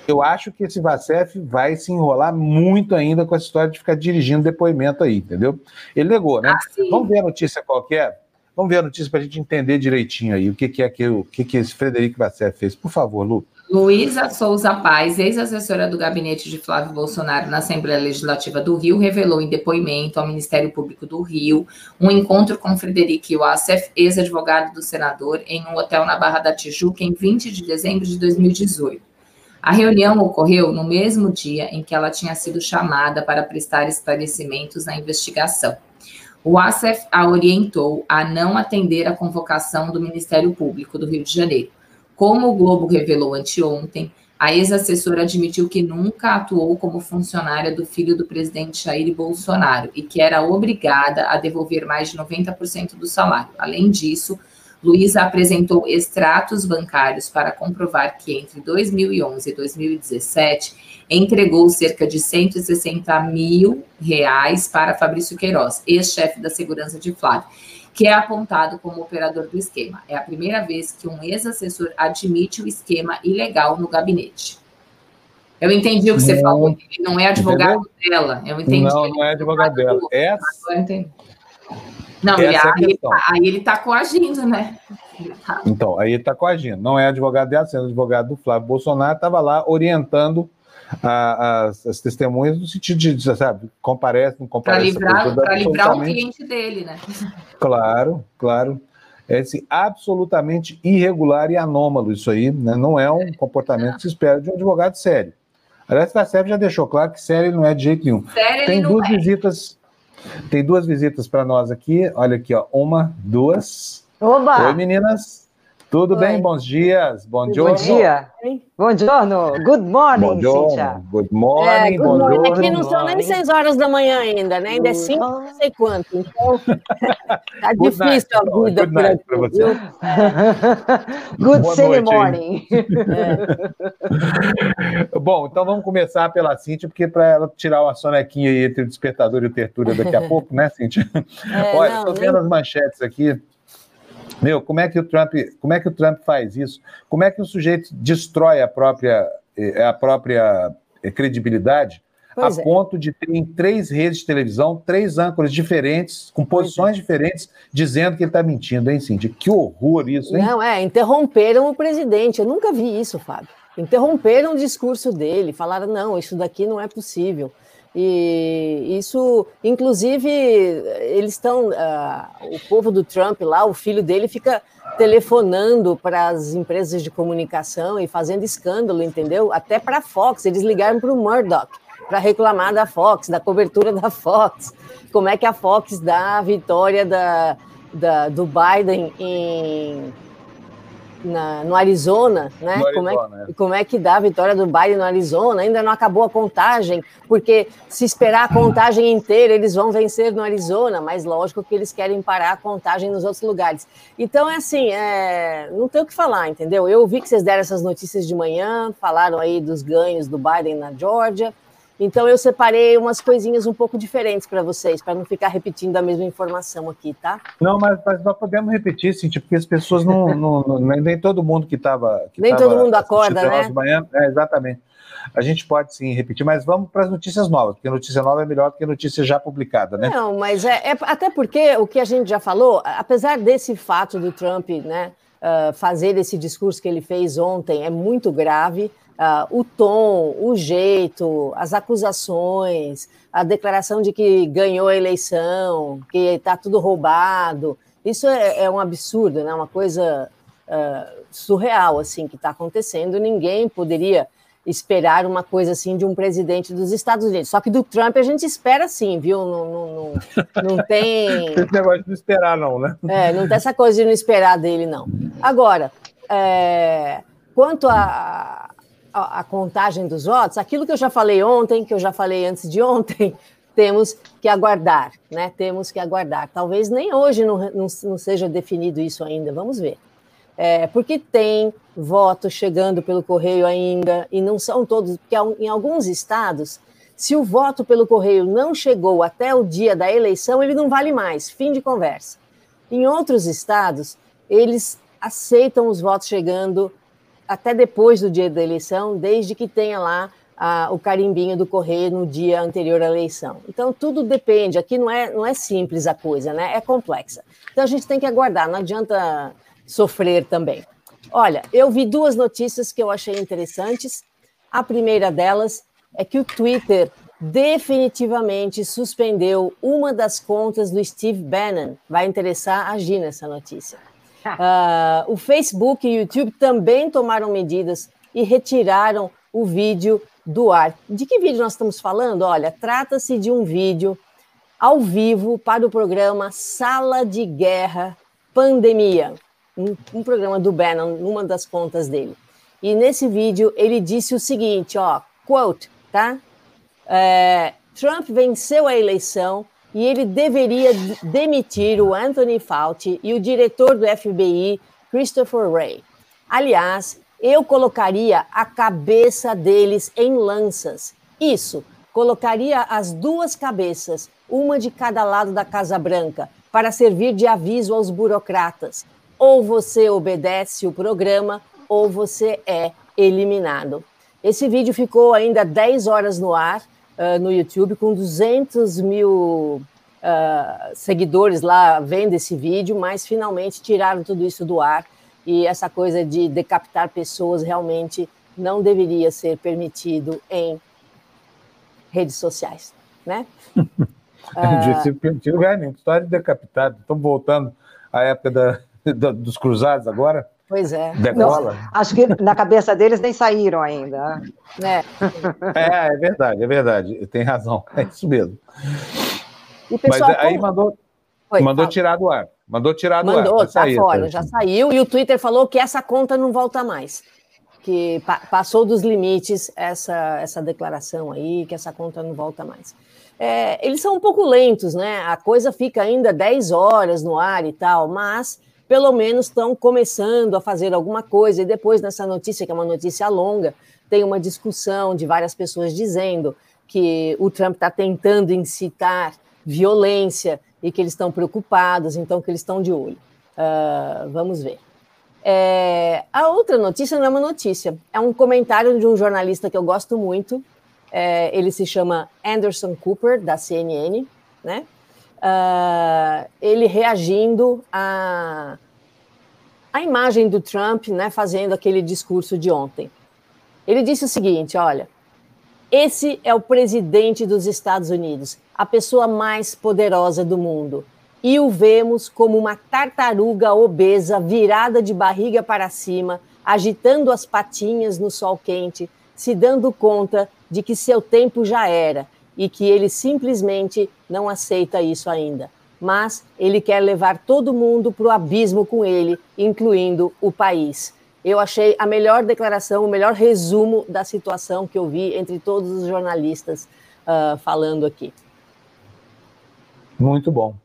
eu acho que esse Vacef vai se enrolar muito ainda com essa história de ficar dirigindo depoimento aí, entendeu? Ele negou, né? Ah, Vamos ver a notícia qualquer? Vamos ver a notícia para a gente entender direitinho aí o que, que é que o que, que esse Frederico Vacef fez. Por favor, Lu. Luísa Souza Paz, ex-assessora do gabinete de Flávio Bolsonaro na Assembleia Legislativa do Rio, revelou em depoimento ao Ministério Público do Rio um encontro com Frederico Wassef, ex-advogado do senador, em um hotel na Barra da Tijuca em 20 de dezembro de 2018. A reunião ocorreu no mesmo dia em que ela tinha sido chamada para prestar esclarecimentos na investigação. O a orientou a não atender a convocação do Ministério Público do Rio de Janeiro como o Globo revelou anteontem, A ex-assessora admitiu que nunca atuou como funcionária do filho do presidente Jair Bolsonaro e que era obrigada a devolver mais de 90% do salário. Além disso, Luísa apresentou extratos bancários para comprovar que entre 2011 e 2017 entregou cerca de 160 mil reais para Fabrício Queiroz, ex-chefe da segurança de Flávio que é apontado como operador do esquema. É a primeira vez que um ex-assessor admite o esquema ilegal no gabinete. Eu entendi o que você não, falou, ele não é advogado entendeu? dela. Eu entendi. Não, não é advogado dela. Essa, eu entendi. Não, Essa aí, é tá, aí ele está coagindo, né? Tá. Então, aí ele está coagindo. Não é advogado dela, sendo advogado do Flávio Bolsonaro, estava lá orientando a, as, as, testemunhas no sentido de, sabe, comparece, não comparece. Para livrar, livrar o cliente dele, né? Claro, claro. É assim, absolutamente irregular e anômalo isso aí, né? não é um comportamento que se espera de um advogado sério. Aliás, a SEF já deixou claro que sério não é de jeito nenhum. Sério tem duas é. visitas, tem duas visitas para nós aqui. Olha aqui, ó, uma, duas. Oba! Oi, meninas. Tudo Oi. bem? Bons dias. Bom dia. Bom dia. Bom giorno. Good morning, bom Cíntia. Good morning. É, good morning. Aqui não são nem seis horas da manhã ainda, né? Ainda é cinco, não sei quanto. Então, tá difícil night. a vida good night para você. good sunny morning. É. Bom, então vamos começar pela Cíntia, porque para ela tirar uma sonequinha aí entre o despertador e o tertúlia daqui a pouco, né, Cíntia? É, Olha, estou vendo as manchetes aqui. Meu, como é que o Trump, como é que o Trump faz isso? Como é que o sujeito destrói a própria, eh, a própria eh, credibilidade pois a é. ponto de ter em três redes de televisão, três âncoras diferentes, com posições é. diferentes, dizendo que ele está mentindo, hein, Cindy? Que horror isso, hein? Não, é, interromperam o presidente. Eu nunca vi isso, Fábio. Interromperam o discurso dele, falaram, não, isso daqui não é possível. E isso, inclusive, eles estão. Uh, o povo do Trump lá, o filho dele fica telefonando para as empresas de comunicação e fazendo escândalo, entendeu? Até para a Fox, eles ligaram para o Murdoch para reclamar da Fox, da cobertura da Fox. Como é que a Fox dá a vitória da, da do Biden em na, no Arizona, né? No como, Arizona, é, é. como é que dá a vitória do Biden no Arizona? Ainda não acabou a contagem, porque se esperar a contagem inteira, eles vão vencer no Arizona, mas lógico que eles querem parar a contagem nos outros lugares. Então é assim, é, não tem o que falar, entendeu? Eu vi que vocês deram essas notícias de manhã, falaram aí dos ganhos do Biden na Georgia. Então eu separei umas coisinhas um pouco diferentes para vocês, para não ficar repetindo a mesma informação aqui, tá? Não, mas, mas nós podemos repetir, sim, porque as pessoas não, não, não nem todo mundo que estava. Nem tava todo mundo acorda, né? Manhã, é, exatamente. A gente pode sim repetir, mas vamos para as notícias novas, porque notícia nova é melhor do que notícia já publicada, né? Não, mas é, é até porque o que a gente já falou, apesar desse fato do Trump, né, uh, fazer esse discurso que ele fez ontem é muito grave uh, o tom, o jeito, as acusações, a declaração de que ganhou a eleição, que está tudo roubado. Isso é, é, um absurdo, né? uma coisa uh, surreal assim que está acontecendo. Ninguém poderia esperar uma coisa assim de um presidente dos Estados Unidos. Só que do Trump a gente espera sim, viu? Não, não, não, não tem. Esse negócio de esperar, não, né? É, não tem essa coisa de não esperar dele, não. Agora, é, quanto a, a, contagem dos votos, aquilo que eu já falei ontem, que eu já falei antes de ontem, temos que aguardar, né? Temos que aguardar. Talvez nem hoje não, não, não seja definido isso ainda, vamos ver. É, porque tem votos chegando pelo correio ainda, e não são todos, porque em alguns estados, se o voto pelo correio não chegou até o dia da eleição, ele não vale mais, fim de conversa. Em outros estados, eles aceitam os votos chegando até depois do dia da eleição, desde que tenha lá o carimbinho do correio no dia anterior à eleição. Então, tudo depende. Aqui não é, não é simples a coisa, né? É complexa. Então, a gente tem que aguardar, não adianta sofrer também. Olha, eu vi duas notícias que eu achei interessantes. A primeira delas é que o Twitter definitivamente suspendeu uma das contas do Steve Bannon. Vai interessar a Gina essa notícia. Uh, o Facebook e o YouTube também tomaram medidas e retiraram o vídeo do ar. De que vídeo nós estamos falando? Olha, trata-se de um vídeo ao vivo para o programa Sala de Guerra Pandemia, um, um programa do Bannon, numa das contas dele. E nesse vídeo ele disse o seguinte, ó, quote, tá? É, Trump venceu a eleição e ele deveria demitir o Anthony Fauci e o diretor do FBI, Christopher Wray. Aliás, eu colocaria a cabeça deles em lanças. Isso, colocaria as duas cabeças, uma de cada lado da Casa Branca, para servir de aviso aos burocratas. Ou você obedece o programa, ou você é eliminado. Esse vídeo ficou ainda 10 horas no ar uh, no YouTube, com 200 mil uh, seguidores lá vendo esse vídeo, mas finalmente tiraram tudo isso do ar. E essa coisa de decapitar pessoas realmente não deveria ser permitido em redes sociais, né? Não lugar nenhum. História de decapitado. Estamos voltando à época da, da, dos cruzados agora. Pois é. Degola. acho que na cabeça deles nem saíram ainda. É. é, é verdade, é verdade. Tem razão. É isso mesmo. Pessoal, Mas aí como... mandou, Oi, mandou tirar do ar. Mandou tirar do mandou, ar. Mandou, tá fora, já saiu. E o Twitter falou que essa conta não volta mais. Que pa passou dos limites essa, essa declaração aí, que essa conta não volta mais. É, eles são um pouco lentos, né? A coisa fica ainda 10 horas no ar e tal, mas pelo menos estão começando a fazer alguma coisa. E depois, nessa notícia, que é uma notícia longa, tem uma discussão de várias pessoas dizendo que o Trump está tentando incitar violência e que eles estão preocupados, então que eles estão de olho. Uh, vamos ver. É, a outra notícia não é uma notícia, é um comentário de um jornalista que eu gosto muito. É, ele se chama Anderson Cooper, da CNN, né? Uh, ele reagindo à, à imagem do Trump, né, fazendo aquele discurso de ontem. Ele disse o seguinte: olha, esse é o presidente dos Estados Unidos, a pessoa mais poderosa do mundo. E o vemos como uma tartaruga obesa virada de barriga para cima, agitando as patinhas no sol quente, se dando conta de que seu tempo já era e que ele simplesmente não aceita isso ainda. Mas ele quer levar todo mundo para o abismo com ele, incluindo o país. Eu achei a melhor declaração, o melhor resumo da situação que eu vi entre todos os jornalistas uh, falando aqui. Muito bom.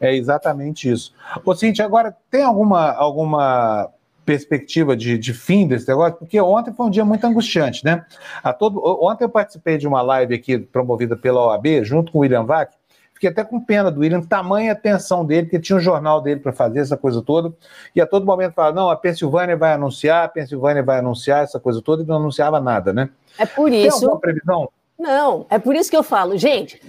É exatamente isso. Ô, Cintia, agora tem alguma, alguma perspectiva de, de, fim desse negócio, porque ontem foi um dia muito angustiante, né? A todo, ontem eu participei de uma live aqui promovida pela OAB, junto com o William Vac, fiquei até com pena do William, tamanha atenção dele, que tinha um jornal dele para fazer essa coisa toda, e a todo momento falava, não, a Pensilvânia vai anunciar, a Pensilvânia vai anunciar essa coisa toda, e não anunciava nada, né? É por isso... Tem alguma previsão? Não, é por isso que eu falo, gente,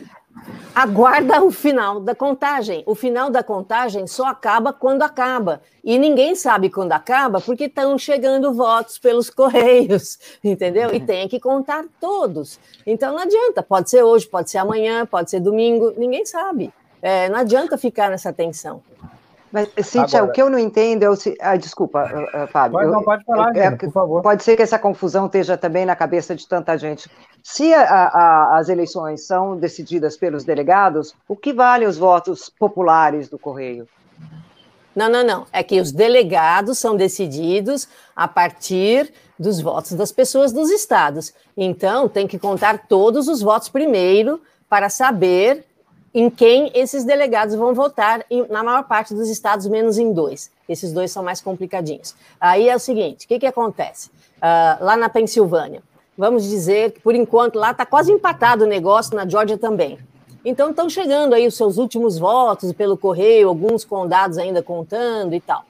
aguarda o final da contagem. O final da contagem só acaba quando acaba. E ninguém sabe quando acaba porque estão chegando votos pelos correios, entendeu? E tem que contar todos. Então não adianta, pode ser hoje, pode ser amanhã, pode ser domingo, ninguém sabe. É, não adianta ficar nessa tensão. Mas, Cíntia, Agora, o que eu não entendo é o. Ah, desculpa, uh, Fábio. Pode, não, pode falar, eu, é, por favor. Pode ser que essa confusão esteja também na cabeça de tanta gente. Se a, a, as eleições são decididas pelos delegados, o que vale os votos populares do Correio? Não, não, não. É que os delegados são decididos a partir dos votos das pessoas dos estados. Então, tem que contar todos os votos primeiro para saber em quem esses delegados vão votar na maior parte dos estados, menos em dois. Esses dois são mais complicadinhos. Aí é o seguinte: o que, que acontece? Uh, lá na Pensilvânia, vamos dizer que por enquanto lá está quase empatado o negócio, na Georgia também. Então estão chegando aí os seus últimos votos pelo correio, alguns condados ainda contando e tal.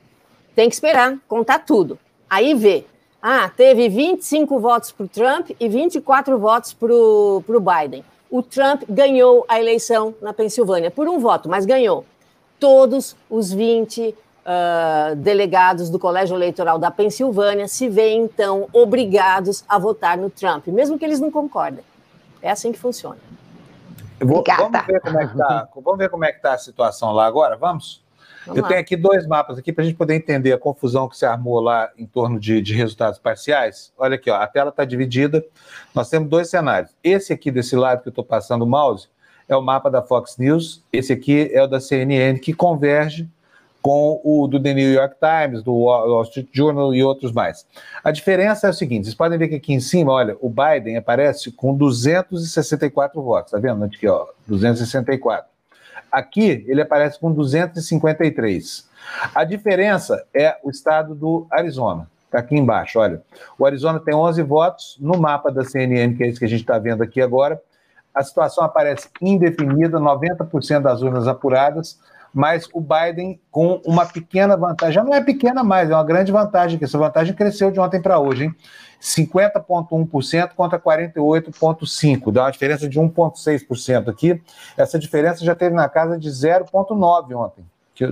Tem que esperar, contar tudo. Aí vê. Ah, teve 25 votos para o Trump e 24 votos para o Biden o Trump ganhou a eleição na Pensilvânia por um voto, mas ganhou. Todos os 20 uh, ah, delegados do Colégio Eleitoral da Pensilvânia se veem, então, obrigados a votar no Trump, mesmo que eles não concordem. É assim que funciona. Vou, vamos, ver como é que tá, vamos ver como é que está a situação lá agora, vamos? Vamos eu lá. tenho aqui dois mapas aqui para a gente poder entender a confusão que se armou lá em torno de, de resultados parciais. Olha aqui, ó, a tela está dividida. Nós temos dois cenários. Esse aqui desse lado que eu estou passando o mouse é o mapa da Fox News. Esse aqui é o da CNN que converge com o do The New York Times, do Wall Street Journal e outros mais. A diferença é o seguinte: vocês podem ver que aqui em cima, olha, o Biden aparece com 264 votos, tá vendo? Aqui, ó, 264. Aqui ele aparece com 253. A diferença é o estado do Arizona. Está aqui embaixo, olha. O Arizona tem 11 votos. No mapa da CNN, que é esse que a gente está vendo aqui agora, a situação aparece indefinida, 90% das urnas apuradas, mas o Biden com uma pequena vantagem. Já não é pequena mais, é uma grande vantagem, que essa vantagem cresceu de ontem para hoje, hein? 50,1% contra 48,5%, dá uma diferença de 1,6% aqui. Essa diferença já teve na casa de 0,9% ontem,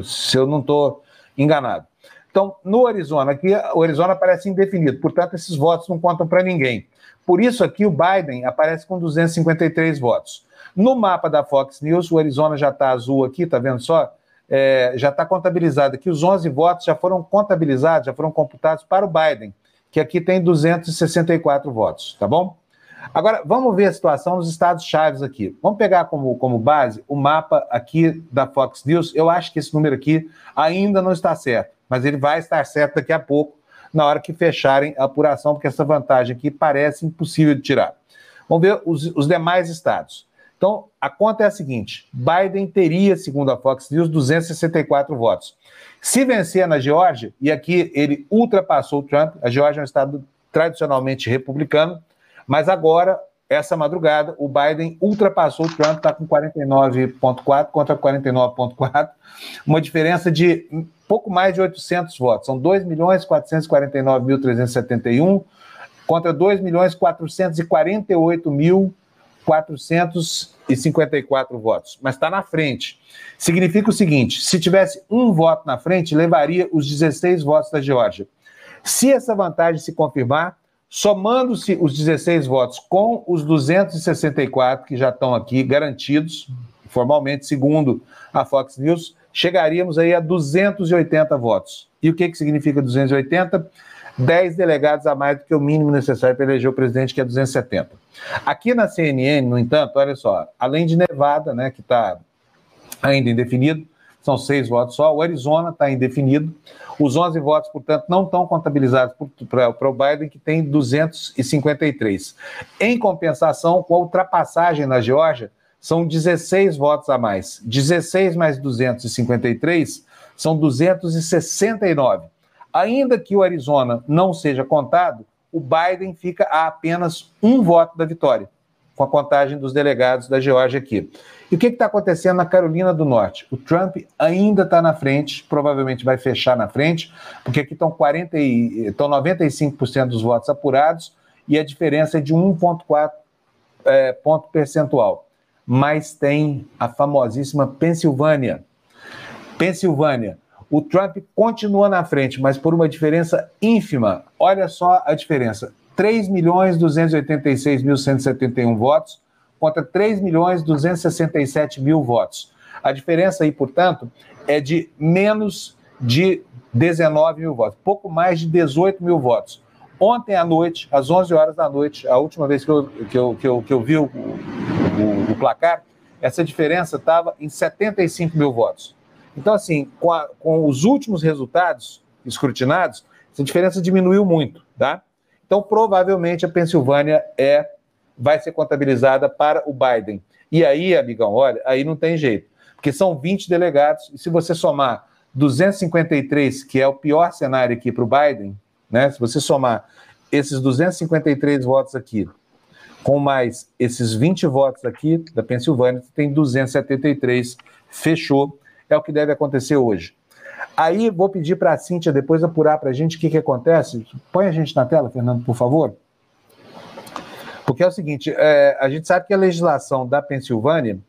se eu não estou enganado. Então, no Arizona, aqui, o Arizona parece indefinido, portanto, esses votos não contam para ninguém. Por isso, aqui o Biden aparece com 253 votos. No mapa da Fox News, o Arizona já está azul aqui, tá vendo só? É, já está contabilizado aqui, os 11 votos já foram contabilizados, já foram computados para o Biden que aqui tem 264 votos, tá bom? Agora, vamos ver a situação nos estados chaves aqui. Vamos pegar como, como base o mapa aqui da Fox News. Eu acho que esse número aqui ainda não está certo, mas ele vai estar certo daqui a pouco, na hora que fecharem a apuração, porque essa vantagem aqui parece impossível de tirar. Vamos ver os, os demais estados. Então, a conta é a seguinte: Biden teria, segundo a Fox News, 264 votos. Se vencer na Geórgia, e aqui ele ultrapassou o Trump, a Geórgia é um estado tradicionalmente republicano, mas agora, essa madrugada, o Biden ultrapassou o Trump, está com 49,4 contra 49,4, uma diferença de pouco mais de 800 votos. São 2 milhões 449.371 contra 2 milhões 448 mil 454 votos, mas está na frente. Significa o seguinte: se tivesse um voto na frente, levaria os 16 votos da Geórgia. Se essa vantagem se confirmar, somando-se os 16 votos com os 264 que já estão aqui garantidos, formalmente, segundo a Fox News, chegaríamos aí a 280 votos. E o que, que significa 280? 10 delegados a mais do que o mínimo necessário para eleger o presidente, que é 270. Aqui na CNN, no entanto, olha só, além de Nevada, né, que está ainda indefinido, são seis votos só, o Arizona está indefinido, os 11 votos, portanto, não estão contabilizados para o Biden, que tem 253. Em compensação, com a ultrapassagem na Geórgia, são 16 votos a mais. 16 mais 253 são 269. Ainda que o Arizona não seja contado, o Biden fica a apenas um voto da vitória, com a contagem dos delegados da Geórgia aqui. E o que está acontecendo na Carolina do Norte? O Trump ainda está na frente, provavelmente vai fechar na frente, porque aqui estão, 40 e, estão 95% dos votos apurados e a diferença é de 1,4 é, ponto percentual. Mas tem a famosíssima Pensilvânia. Pensilvânia, o Trump continua na frente, mas por uma diferença ínfima. Olha só a diferença: 3 milhões 286 mil 171 votos contra 3 milhões 267 mil votos. A diferença aí, portanto, é de menos de 19 mil votos, pouco mais de 18 mil votos. Ontem à noite, às 11 horas da noite, a última vez que eu, que eu, que eu, que eu vi o, o, o placar, essa diferença estava em 75 mil votos. Então, assim, com, a, com os últimos resultados escrutinados, essa diferença diminuiu muito, tá? Então, provavelmente a Pensilvânia é vai ser contabilizada para o Biden. E aí, amigão, olha, aí não tem jeito, porque são 20 delegados, e se você somar 253, que é o pior cenário aqui para o Biden, né? Se você somar esses 253 votos aqui, com mais esses 20 votos aqui da Pensilvânia, tem 273, fechou é o que deve acontecer hoje. Aí vou pedir para a Cíntia depois apurar para a gente o que, que acontece. Põe a gente na tela, Fernando, por favor. Porque é o seguinte: é, a gente sabe que a legislação da Pensilvânia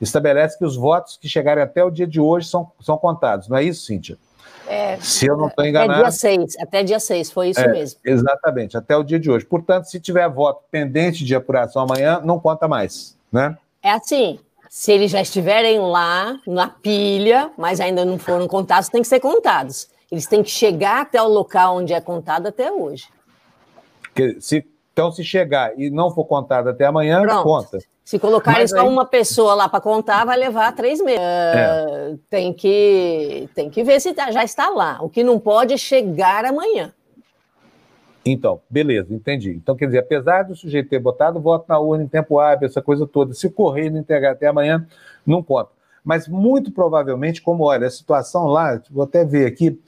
estabelece que os votos que chegarem até o dia de hoje são, são contados, não é isso, Cíntia? É, se eu não estou enganado. Até dia 6, até dia 6, foi isso é, mesmo. Exatamente, até o dia de hoje. Portanto, se tiver voto pendente de apuração amanhã, não conta mais, né? É assim, se eles já estiverem lá na pilha, mas ainda não foram contados, tem que ser contados. Eles têm que chegar até o local onde é contado até hoje. Se Então, se chegar e não for contado até amanhã, Pronto. conta. Se colocarem Mas só aí... uma pessoa lá para contar, vai levar três meses. É. Tem, que, tem que ver se tá, já está lá. O que não pode é chegar amanhã. Então, beleza, entendi. Então, quer dizer, apesar do sujeito ter botado voto na urna em tempo hábil, essa coisa toda, se correr e não entregar até amanhã, não conta. Mas muito provavelmente, como olha, a situação lá, vou até ver aqui,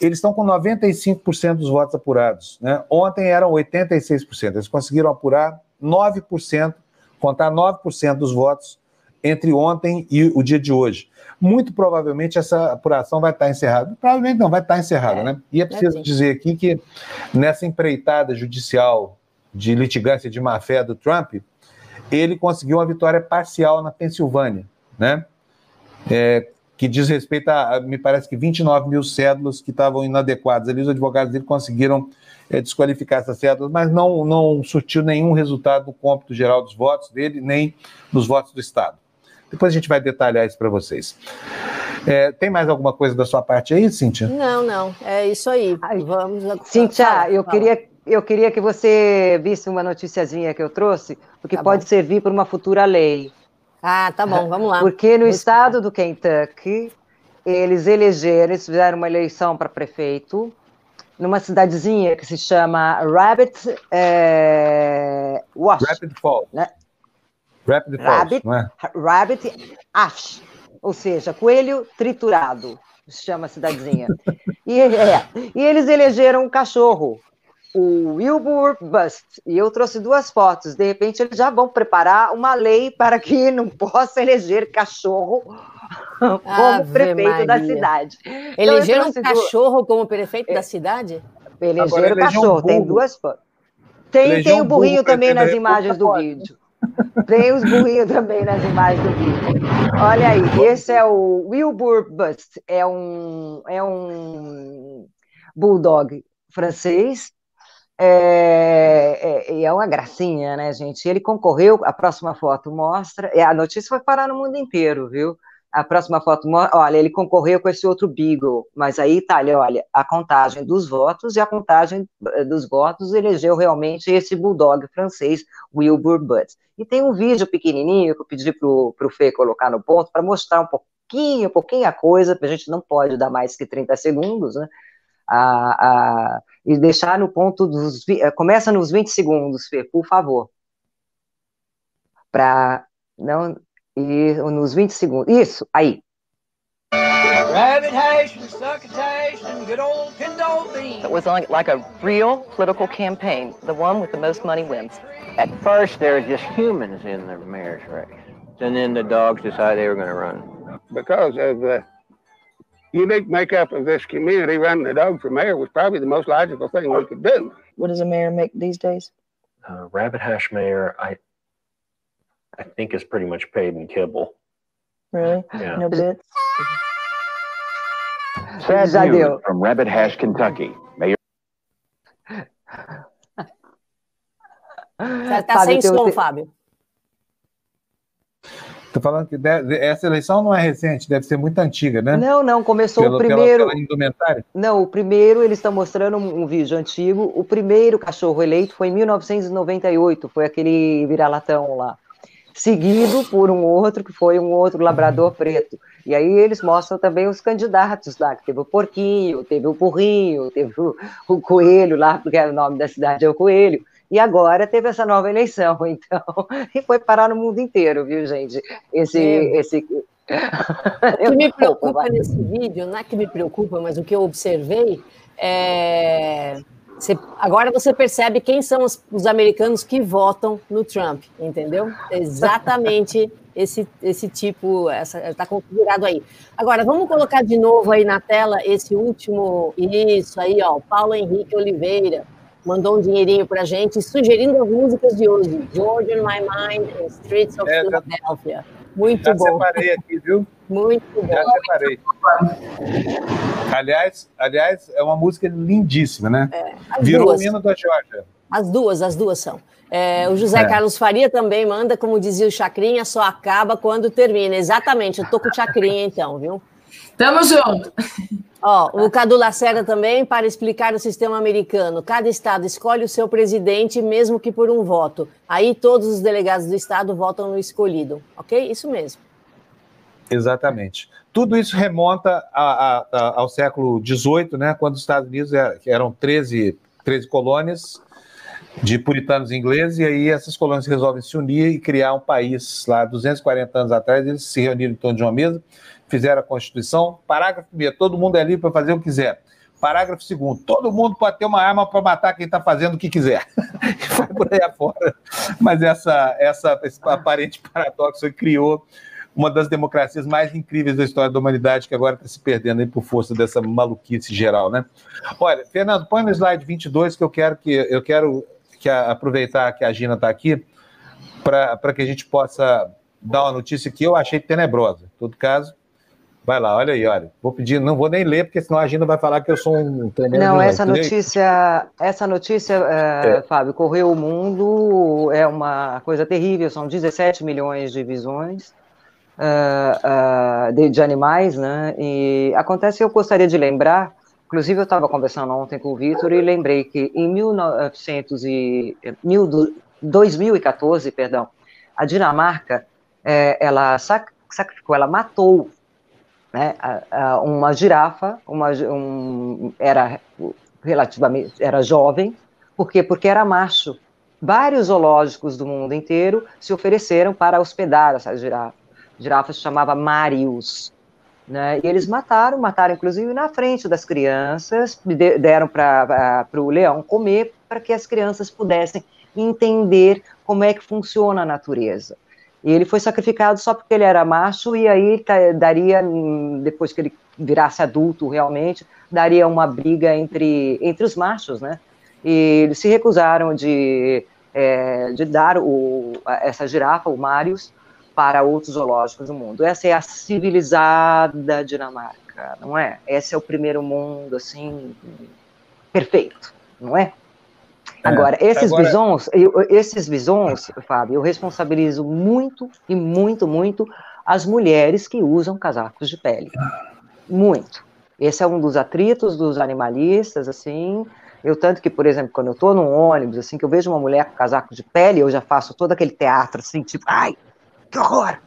eles estão com 95% dos votos apurados. Né? Ontem eram 86%. Eles conseguiram apurar 9%, contar 9% dos votos entre ontem e o dia de hoje. Muito provavelmente essa apuração vai estar encerrada. Provavelmente não, vai estar encerrada, é, né? E é preciso é dizer aqui que nessa empreitada judicial de litigância de má-fé do Trump, ele conseguiu uma vitória parcial na Pensilvânia, né? É, que diz respeito a, me parece que 29 mil cédulas que estavam inadequadas. Ali os advogados dele conseguiram é, desqualificar essas cédulas, mas não, não surtiu nenhum resultado no cômputo geral dos votos dele, nem dos votos do Estado. Depois a gente vai detalhar isso para vocês. É, tem mais alguma coisa da sua parte aí, Cíntia? Não, não, é isso aí. Vamos. Cíntia, fala, eu, fala. Queria, eu queria que você visse uma noticiazinha que eu trouxe, porque tá pode bom. servir para uma futura lei. Ah, tá bom, vamos lá. Porque no Vou estado do Kentucky, eles elegeram, eles fizeram uma eleição para prefeito numa cidadezinha que se chama Rabbit é, Wash. Rapid Falls. Né? Rapid Rabbit, não é? Rabbit Ash, ou seja, coelho triturado, se chama a cidadezinha. e, é, e eles elegeram um cachorro o Wilbur Bust. E eu trouxe duas fotos. De repente, eles já vão preparar uma lei para que não possa eleger cachorro como Ave prefeito Maria. da cidade. Então, elegeram então, um cachorro como prefeito é, da cidade? Elegeram o cachorro. Um tem duas fotos. Tem, tem o burrinho também nas imagens do vídeo. Tem os burrinhos também nas imagens do vídeo. Olha aí, esse é o Wilbur Bust. É um, é um bulldog francês é, é, é, uma gracinha, né, gente? Ele concorreu, a próxima foto mostra, a notícia foi parar no mundo inteiro, viu? A próxima foto olha, ele concorreu com esse outro Beagle, mas aí tá, olha, a contagem dos votos e a contagem eh, dos votos elegeu realmente esse bulldog francês, Wilbur Butts. E tem um vídeo pequenininho que eu pedi pro, pro Fê colocar no ponto para mostrar um pouquinho, pouquinho a coisa, a gente não pode dar mais que 30 segundos, né? A, a e deixar no ponto dos. Eh, começa nos 20 segundos, Fê, por favor. Para não. E nos 20 segundos. Isso, aí. Rabbit hash and succotash and good old pinto beans. It was like, like a real political campaign. The one with the most money wins. At first, there were just humans in the mayor's race. And then the dogs decided they were going to run. Because of the unique makeup of this community, running a dog for mayor was probably the most logical thing we could do. What does a mayor make these days? Uh, Rabbit Hash mayor, I I think is pretty much paid in kibble. Really? Yeah. No bits. Sad news from Rabbit Hash, Kentucky. Mayor. Tá, tá sem som, Fábio. Estou falando que essa eleição não é recente, deve ser muito antiga, né? Não, não, começou pelo, o primeiro. Pela, pela não, o primeiro, eles estão mostrando um, um, vídeo antigo. O primeiro cachorro eleito foi em 1998, foi aquele vira-latão lá. Seguido por um outro, que foi um outro labrador preto. E aí eles mostram também os candidatos lá, que teve o porquinho, teve o burrinho, teve o, o coelho lá, porque o nome da cidade é o coelho. E agora teve essa nova eleição, então, e foi parar no mundo inteiro, viu, gente? Esse. É. esse... O que me preocupa nesse vídeo, não é que me preocupa, mas o que eu observei é. Você, agora você percebe quem são os, os, americanos que votam no Trump, entendeu? Exatamente esse, esse tipo, está configurado aí. Agora, vamos colocar de novo aí na tela esse último, isso aí, ó, Paulo Henrique Oliveira, mandou um dinheirinho pra gente, sugerindo as músicas de hoje. George in My Mind and Streets of é, Philadelphia. Muito já bom. Já separei aqui, viu? Muito bom. Já separei. Aliás, aliás, é uma música lindíssima, né? É, Virou duas. o hino da Georgia. As duas, as duas são. É, o José é. Carlos Faria também manda, como dizia o Chacrinha, só acaba quando termina. Exatamente, eu tô com o Chacrinha então, viu? Tamo junto. Ó, o Cadu Lacerda também, para explicar o sistema americano. Cada estado escolhe o seu presidente, mesmo que por um voto. Aí todos os delegados do estado votam no escolhido. Ok? Isso mesmo. Exatamente. Tudo isso remonta a, a, a, ao século XVIII, né, quando os Estados Unidos eram 13, 13 colônias de puritanos ingleses, e aí essas colônias resolvem se unir e criar um país. Lá 240 anos atrás, eles se reuniram em torno de uma mesa fizeram a Constituição. Parágrafo 1, todo mundo é livre para fazer o que quiser. Parágrafo 2, todo mundo pode ter uma arma para matar quem está fazendo o que quiser. vai por aí afora. Mas essa, essa, esse aparente paradoxo criou uma das democracias mais incríveis da história da humanidade, que agora está se perdendo por força dessa maluquice geral, né? Olha, Fernando, põe no slide 22 que eu quero que eu quero que a, aproveitar que a Gina está aqui para que a gente possa dar uma notícia que eu achei tenebrosa. Em todo caso, Vai lá, olha aí, olha. Vou pedir, não vou nem ler, porque senão a Gina vai falar que eu sou um Não, essa notícia, essa notícia, é, é. Fábio, correu o mundo, é uma coisa terrível, são 17 milhões de visões uh, uh, de, de, animais, né? E acontece, eu gostaria de lembrar, inclusive eu estava conversando ontem com o Vitor e lembrei que em 1900 e, mil, 2014, perdão, a Dinamarca, é, ela sacrificou, ela matou né, uma girafa, uma, um, era relativamente era jovem, por quê? Porque era macho. Vários zoológicos do mundo inteiro se ofereceram para hospedar essa girafa. A girafa se chamava Marius. Né? E eles mataram, mataram inclusive na frente das crianças, deram para o leão comer, para que as crianças pudessem entender como é que funciona a natureza. E ele foi sacrificado só porque ele era macho, e aí daria, depois que ele virasse adulto realmente, daria uma briga entre, entre os machos, né? E eles se recusaram de, é, de dar o, essa girafa, o Marius, para outros zoológicos do mundo. Essa é a civilizada Dinamarca, não é? Esse é o primeiro mundo, assim, perfeito, não é? É. Agora, esses Agora... visões, eu, esses visões, Fábio, eu responsabilizo muito e muito, muito as mulheres que usam casacos de pele. Muito. Esse é um dos atritos dos animalistas, assim. Eu, tanto que, por exemplo, quando eu estou num ônibus, assim, que eu vejo uma mulher com casaco de pele, eu já faço todo aquele teatro, assim, tipo, ai, que horror!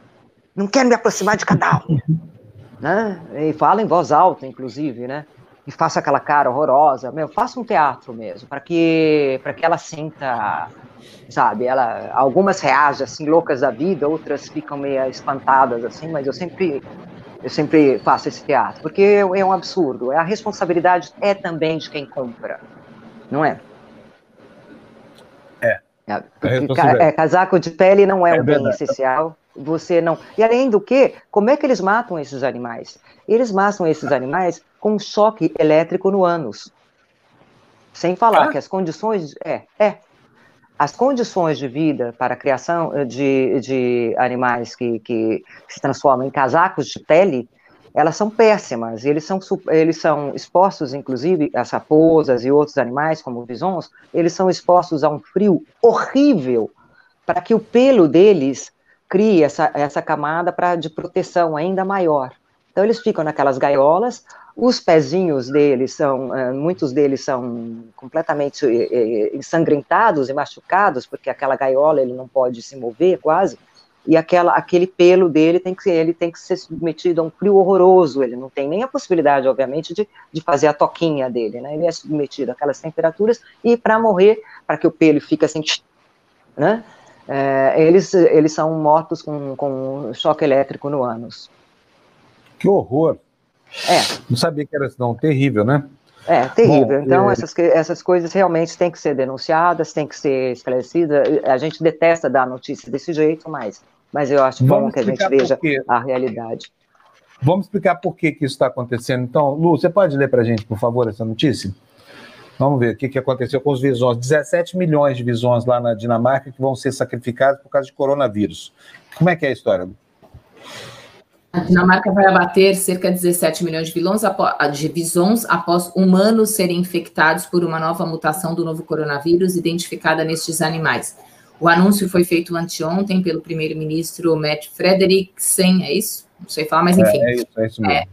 Não quero me aproximar de cada um. né? E falo em voz alta, inclusive, né? E faça aquela cara horrorosa, meu, faça um teatro mesmo, para que para que ela sinta, sabe, ela algumas reagem assim loucas da vida, outras ficam meio espantadas assim, mas eu sempre eu sempre faço esse teatro, porque é um absurdo, a responsabilidade é também de quem compra, não é? É. é, é casaco de pele não é, é um bem essencial, você não. E além do que, como é que eles matam esses animais? Eles matam esses animais com um choque elétrico no ânus. Sem falar ah? que as condições. É, é. As condições de vida para a criação eh, de, de animais que, que se transformam em casacos de pele, elas são péssimas. Eles são, eles são expostos, inclusive, as raposas e outros animais, como visões, eles são expostos a um frio horrível para que o pelo deles crie essa, essa camada pra, de proteção ainda maior. Então, eles ficam naquelas gaiolas, os pezinhos deles são, eh, muitos deles são completamente eh, eh, ensanguentados e machucados, porque aquela gaiola ele não pode se mover quase, e aquela, aquele pelo dele tem que, ele tem que ser submetido a um frio horroroso, ele não tem nem a possibilidade, obviamente, de, de fazer a toquinha dele, né? Ele é submetido àquelas temperaturas, e para morrer, para que o pelo fique assim, né? é, eles, eles são mortos com, com choque elétrico no ânus. Que horror! É. Não sabia que era tão terrível, né? É, terrível. Bom, então, é... Essas, essas coisas realmente têm que ser denunciadas, têm que ser esclarecidas. A gente detesta dar notícia desse jeito, mas, mas eu acho Vamos bom que a gente veja a realidade. Vamos explicar por que, que isso está acontecendo. Então, Lu, você pode ler para a gente, por favor, essa notícia? Vamos ver o que, que aconteceu com os visões. 17 milhões de visões lá na Dinamarca que vão ser sacrificados por causa de coronavírus. Como é que é a história? A Dinamarca vai abater cerca de 17 milhões de, vilões, de visões após humanos serem infectados por uma nova mutação do novo coronavírus identificada nestes animais. O anúncio foi feito anteontem pelo primeiro-ministro Matt Frederiksen, é isso? Não sei falar, mas enfim. É, é isso, é isso mesmo. É,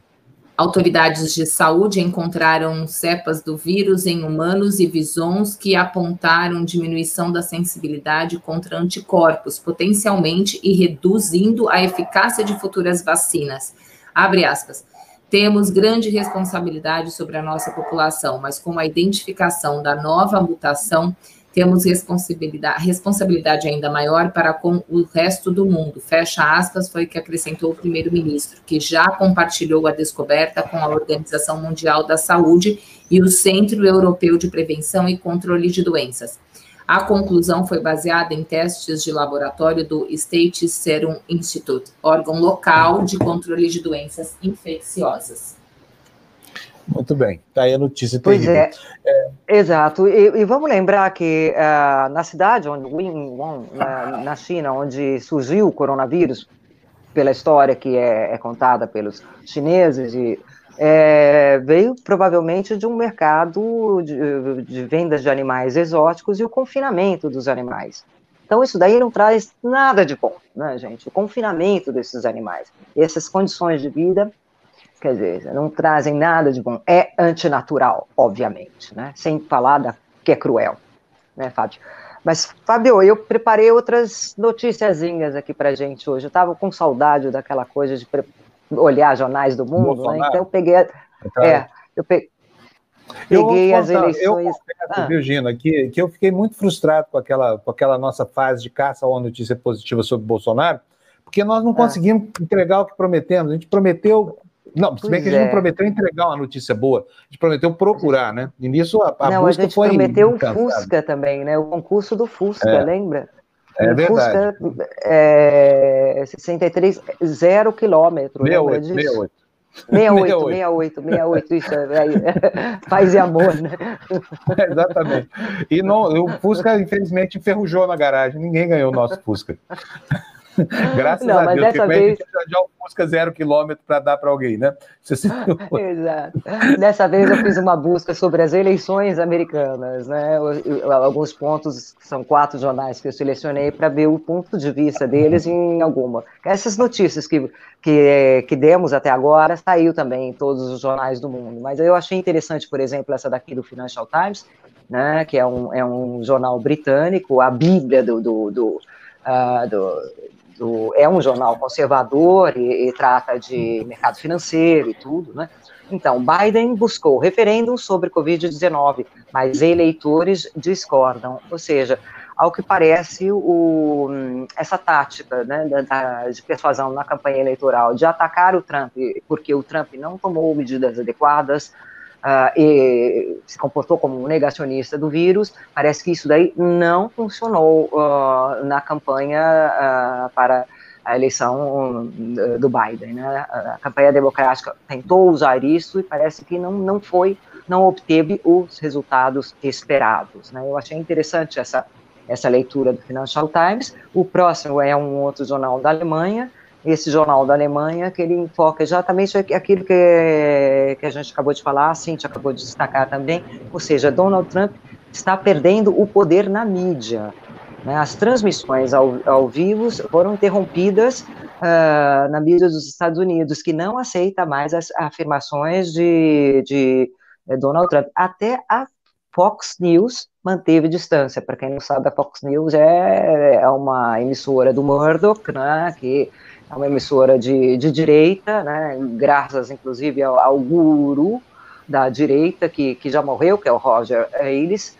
Autoridades de saúde encontraram cepas do vírus em humanos e visons que apontaram diminuição da sensibilidade contra anticorpos, potencialmente e reduzindo a eficácia de futuras vacinas. Abre aspas. Temos grande responsabilidade sobre a nossa população, mas com a identificação da nova mutação, temos responsabilidade, responsabilidade ainda maior para com o resto do mundo. Fecha aspas, foi o que acrescentou o primeiro-ministro, que já compartilhou a descoberta com a Organização Mundial da Saúde e o Centro Europeu de Prevenção e Controle de Doenças. A conclusão foi baseada em testes de laboratório do State Serum Institute, órgão local de controle de doenças infecciosas. Muito bem, está aí a notícia pois terrível. É, é. Exato, e, e, vamos lembrar que uh, na cidade, onde, na, na, China, onde surgiu o coronavírus, pela história que é, é contada pelos chineses, e, é, veio provavelmente de um mercado de, de vendas de animais exóticos e o confinamento dos animais. Então, isso daí não traz nada de bom, né, gente? O confinamento desses animais, essas condições de vida Quer dizer, não trazem nada de bom. É antinatural, obviamente, né? Sem falar da, que é cruel, né, Fábio? Mas, Fábio, eu preparei outras noticiazinhas aqui pra gente hoje. Eu estava com saudade daquela coisa de olhar jornais do mundo, né? Então eu peguei. Então, é, eu peguei. Peguei as eleições. Eu confesso, ah. Que, que eu fiquei muito frustrado com aquela, com aquela nossa fase de caça a uma notícia positiva sobre Bolsonaro, porque nós não ah. conseguimos entregar o que prometemos. A gente prometeu não, se bem que a gente é. não prometeu entregar uma notícia boa, a gente prometeu procurar, né? E nisso a, a não, busca a gente foi prometeu o Fusca também, né? O concurso do Fusca, é. lembra? É o verdade. Fusca é 63, zero quilômetro. 68, 68. 68, 68, 68, isso é, paz e amor, né? É, exatamente. E não, o Fusca, infelizmente, enferrujou na garagem, ninguém ganhou o nosso Fusca. Graças não, a Deus, dessa vez... já o Fusca zero quilômetro para dar para alguém, né? Exato. Dessa vez eu fiz uma busca sobre as eleições americanas, né? Alguns pontos, são quatro jornais que eu selecionei para ver o ponto de vista deles em alguma. Essas notícias que, que, que demos até agora saiu também em todos os jornais do mundo, mas eu achei interessante, por exemplo, essa daqui do Financial Times, né, que é um, é um jornal britânico, a bíblia do, do, do, uh, do do, é um jornal conservador e, e, trata de mercado financeiro e tudo, né? Então, Biden buscou referêndum sobre Covid-19, mas eleitores discordam. Ou seja, ao que parece, o, essa tática né, de persuasão na campanha eleitoral de atacar o Trump, porque o Trump não tomou medidas adequadas, uh, se comportou como um negacionista do vírus, parece que isso daí não funcionou uh, na campanha uh, para a eleição do Biden. Né? A campanha democrática tentou usar isso e parece que não, não foi, não obteve os resultados esperados. Né? Eu achei interessante essa, essa leitura do Financial Times. O próximo é um outro jornal da Alemanha, esse jornal da Alemanha, que ele enfoca exatamente aquilo que, que a gente acabou de falar, a Cintia acabou de destacar também, ou seja, Donald Trump está perdendo o poder na mídia. Né? As transmissões ao, ao vivo foram interrompidas uh, na mídia dos Estados Unidos, que não aceita mais as afirmações de, de eh, Donald Trump. Até a Fox News manteve distância. Para quem não sabe, a Fox News é, é uma emissora do Murdoch, né, que é uma emissora de, de direita, né, graças inclusive ao, ao guru da direita que, que já morreu, que é o Roger Ailes,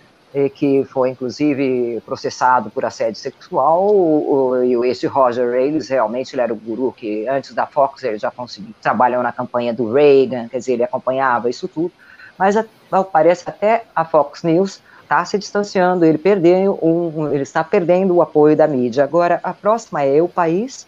que foi inclusive processado por assédio sexual. O, esse Roger Ailes realmente ele era o guru que antes da Fox ele já conseguiu trabalhou na campanha do Reagan, quer dizer, ele acompanhava isso tudo. Mas parece até a Fox News está se distanciando, ele perdeu um, ele está perdendo o apoio da mídia. Agora a próxima é o país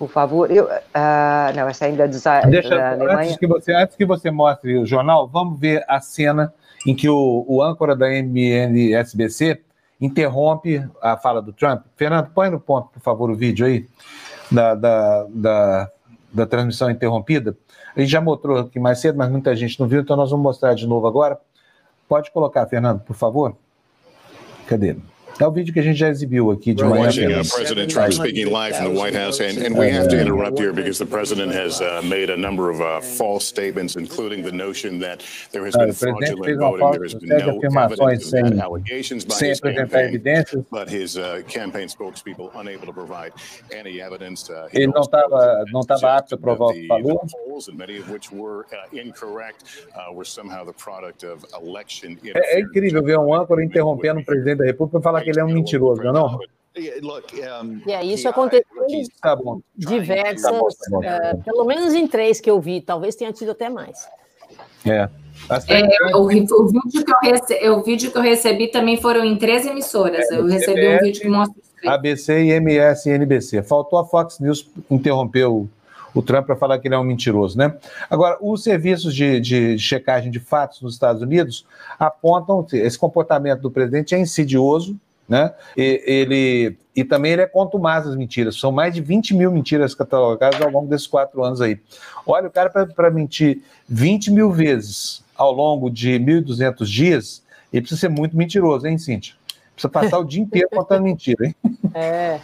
por favor. Eu, uh, não, essa ainda é da, Deixa, Alemanha. Antes que, você, antes que você mostre o jornal, vamos ver a cena em que o, o âncora da MNSBC interrompe a fala do Trump. Fernando, põe no ponto, por favor, o vídeo aí da, da, da, da transmissão interrompida. A gente já mostrou aqui mais cedo, mas muita gente não viu, então nós vamos mostrar de novo agora. Pode colocar, Fernando, por favor. Cadê? É o vídeo que a gente já exibiu aqui de manhã. Watching uh, President Trump speaking live from the White House, and, and we have to interrupt here because the president has uh, made a number of uh, false statements, including the notion that there has been fraudulent voting. There has been no evidence of that, allegations by his campaign, but his uh, campaign spokespeople unable to provide any evidence. Uh, Ele não estava não estava apto a provar o que falou. and many of which were uh, incorrect, uh, were somehow the product of election. É, é incrível ver um âncora interrompendo o presidente da República para falar que ele é um mentiroso, não é não? E aí, isso aconteceu em Tá bom. diversas, Tá bom, tá bom. eh, pelo menos em três que eu vi, talvez tenha tido até mais. É. É, o, o vídeo que eu rece- o vídeo que eu recebi também foram em três emissoras. eu recebi um CBS, vídeo que mostra os três. ABC, IMS e NBC. Faltou a Fox News interromper o, o Trump para falar que ele é um mentiroso, né? Agora, os serviços de, de checagem de fatos nos Estados Unidos apontam que esse comportamento do presidente é insidioso, né? E, ele, e também ele é contumaz as mentiras. São mais de 20 mil mentiras catalogadas ao longo desses quatro anos aí. Olha, o cara, para mentir 20 mil vezes ao longo de 1.200 dias, ele precisa ser muito mentiroso, hein, Cíntia? Precisa passar o dia inteiro contando mentira, hein? É.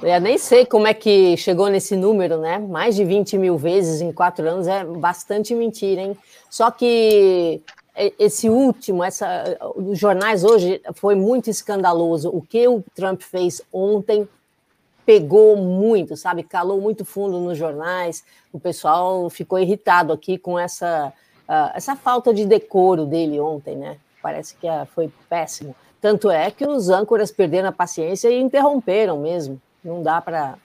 Eu nem sei como é que chegou nesse número, né? Mais de 20 mil vezes em quatro anos é bastante mentira, hein? Só que esse último, essa, os jornais hoje foi muito escandaloso. O que o Trump fez ontem pegou muito, sabe? Calou muito fundo nos jornais. O pessoal ficou irritado aqui com essa, ah, essa falta de decoro dele ontem, né? Parece que ah, foi péssimo. Tanto é que os âncoras perderam a paciência e interromperam mesmo. Não dá para.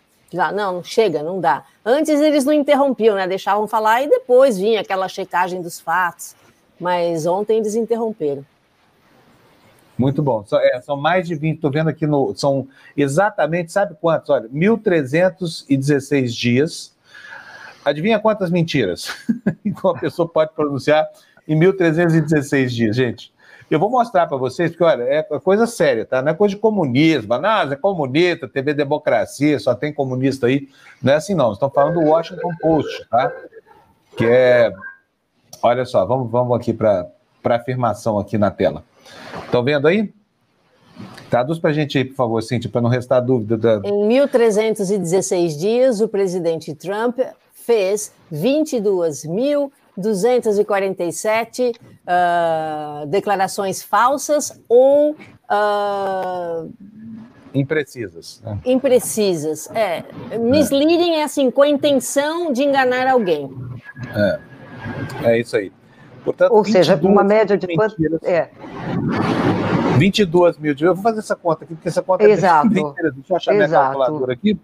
Não, chega, não dá. Antes eles não interrompiam, né? Deixavam falar e depois vinha aquela checagem dos fatos. Mas ontem eles interromperam. Muito bom. São, é, são mais de 20, estou vendo aqui no. São exatamente, sabe quantos? Olha, 1.316 dias. Adivinha quantas mentiras? Uma pessoa pode pronunciar em 1.316 dias, gente. Eu vou mostrar para vocês, porque, olha, é coisa séria, tá? Não é coisa de comunismo. Não, é comunista, TV Democracia, só tem comunista aí. Não é assim, não. Estão falando do Washington Post, tá? Que é. Olha só, vamos, vamos aqui para a afirmação aqui na tela. Estão vendo aí? Traduz para a gente aí, por favor, Cintia, para não restar dúvida. Da... Em 1.316 dias, o presidente Trump fez 22.247 uh, declarações falsas ou uh, Imprecisas. né? imprecisas. É, misleading é assim, com a intenção de enganar alguém. É, é isso aí. Portanto, Ou seja, 22 uma média de quanto. mentiras. É, 22 mil. Eu vou fazer essa conta aqui, porque essa conta Exato. é bem interessante. Deixa eu achar minha Exato. calculadora aqui.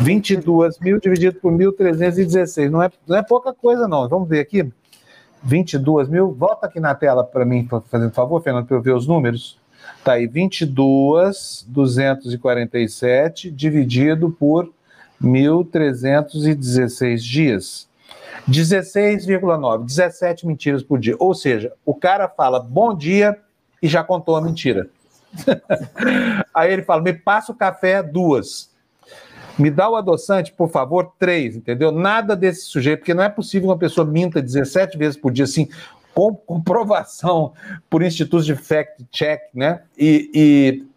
22 mil dividido por 1.316. Não é, não é pouca coisa, não. Vamos ver aqui. 22 mil. Volta aqui na tela para mim, fa- fazendo favor, Fernando, para eu ver os números. Tá aí, 22, 247 dividido por 1.316 dias. 16,9, 17 mentiras por dia. Ou seja, o cara fala bom dia e já contou a mentira. Aí ele fala: me passa o café, duas. Me dá o adoçante, por favor, três, entendeu? Nada desse sujeito, porque não é possível uma pessoa minta 17 vezes por dia, assim, com comprovação por institutos de fact-check, né? E,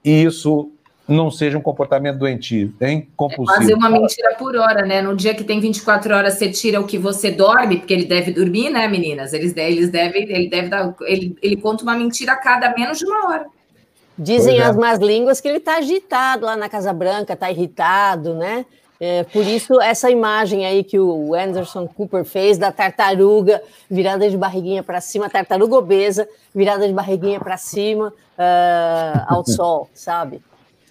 e, e isso não seja um comportamento doentio, hein? Compulsivo. Fazer uma mentira por hora, né? No dia que tem 24 horas, você tira o que você dorme, porque ele deve dormir, né, meninas? Eles, eles devem, ele deve dar. Ele, ele conta uma mentira a cada menos de uma hora. Dizem é. as más línguas que ele está agitado lá na Casa Branca, está irritado, né? É, por isso, essa imagem aí que o Anderson Cooper fez da tartaruga virada de barriguinha para cima, tartaruga obesa, virada de barriguinha para cima ah, ao sol, sabe?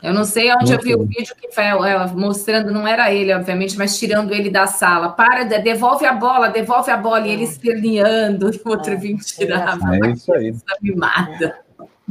Eu não sei onde eu vi o vídeo que foi é, mostrando, não era ele, obviamente, mas tirando ele da sala. Para, de- devolve a bola, devolve a bola, e ele esperneando, e o outro vinha tirar. É isso aí. Essa mimada.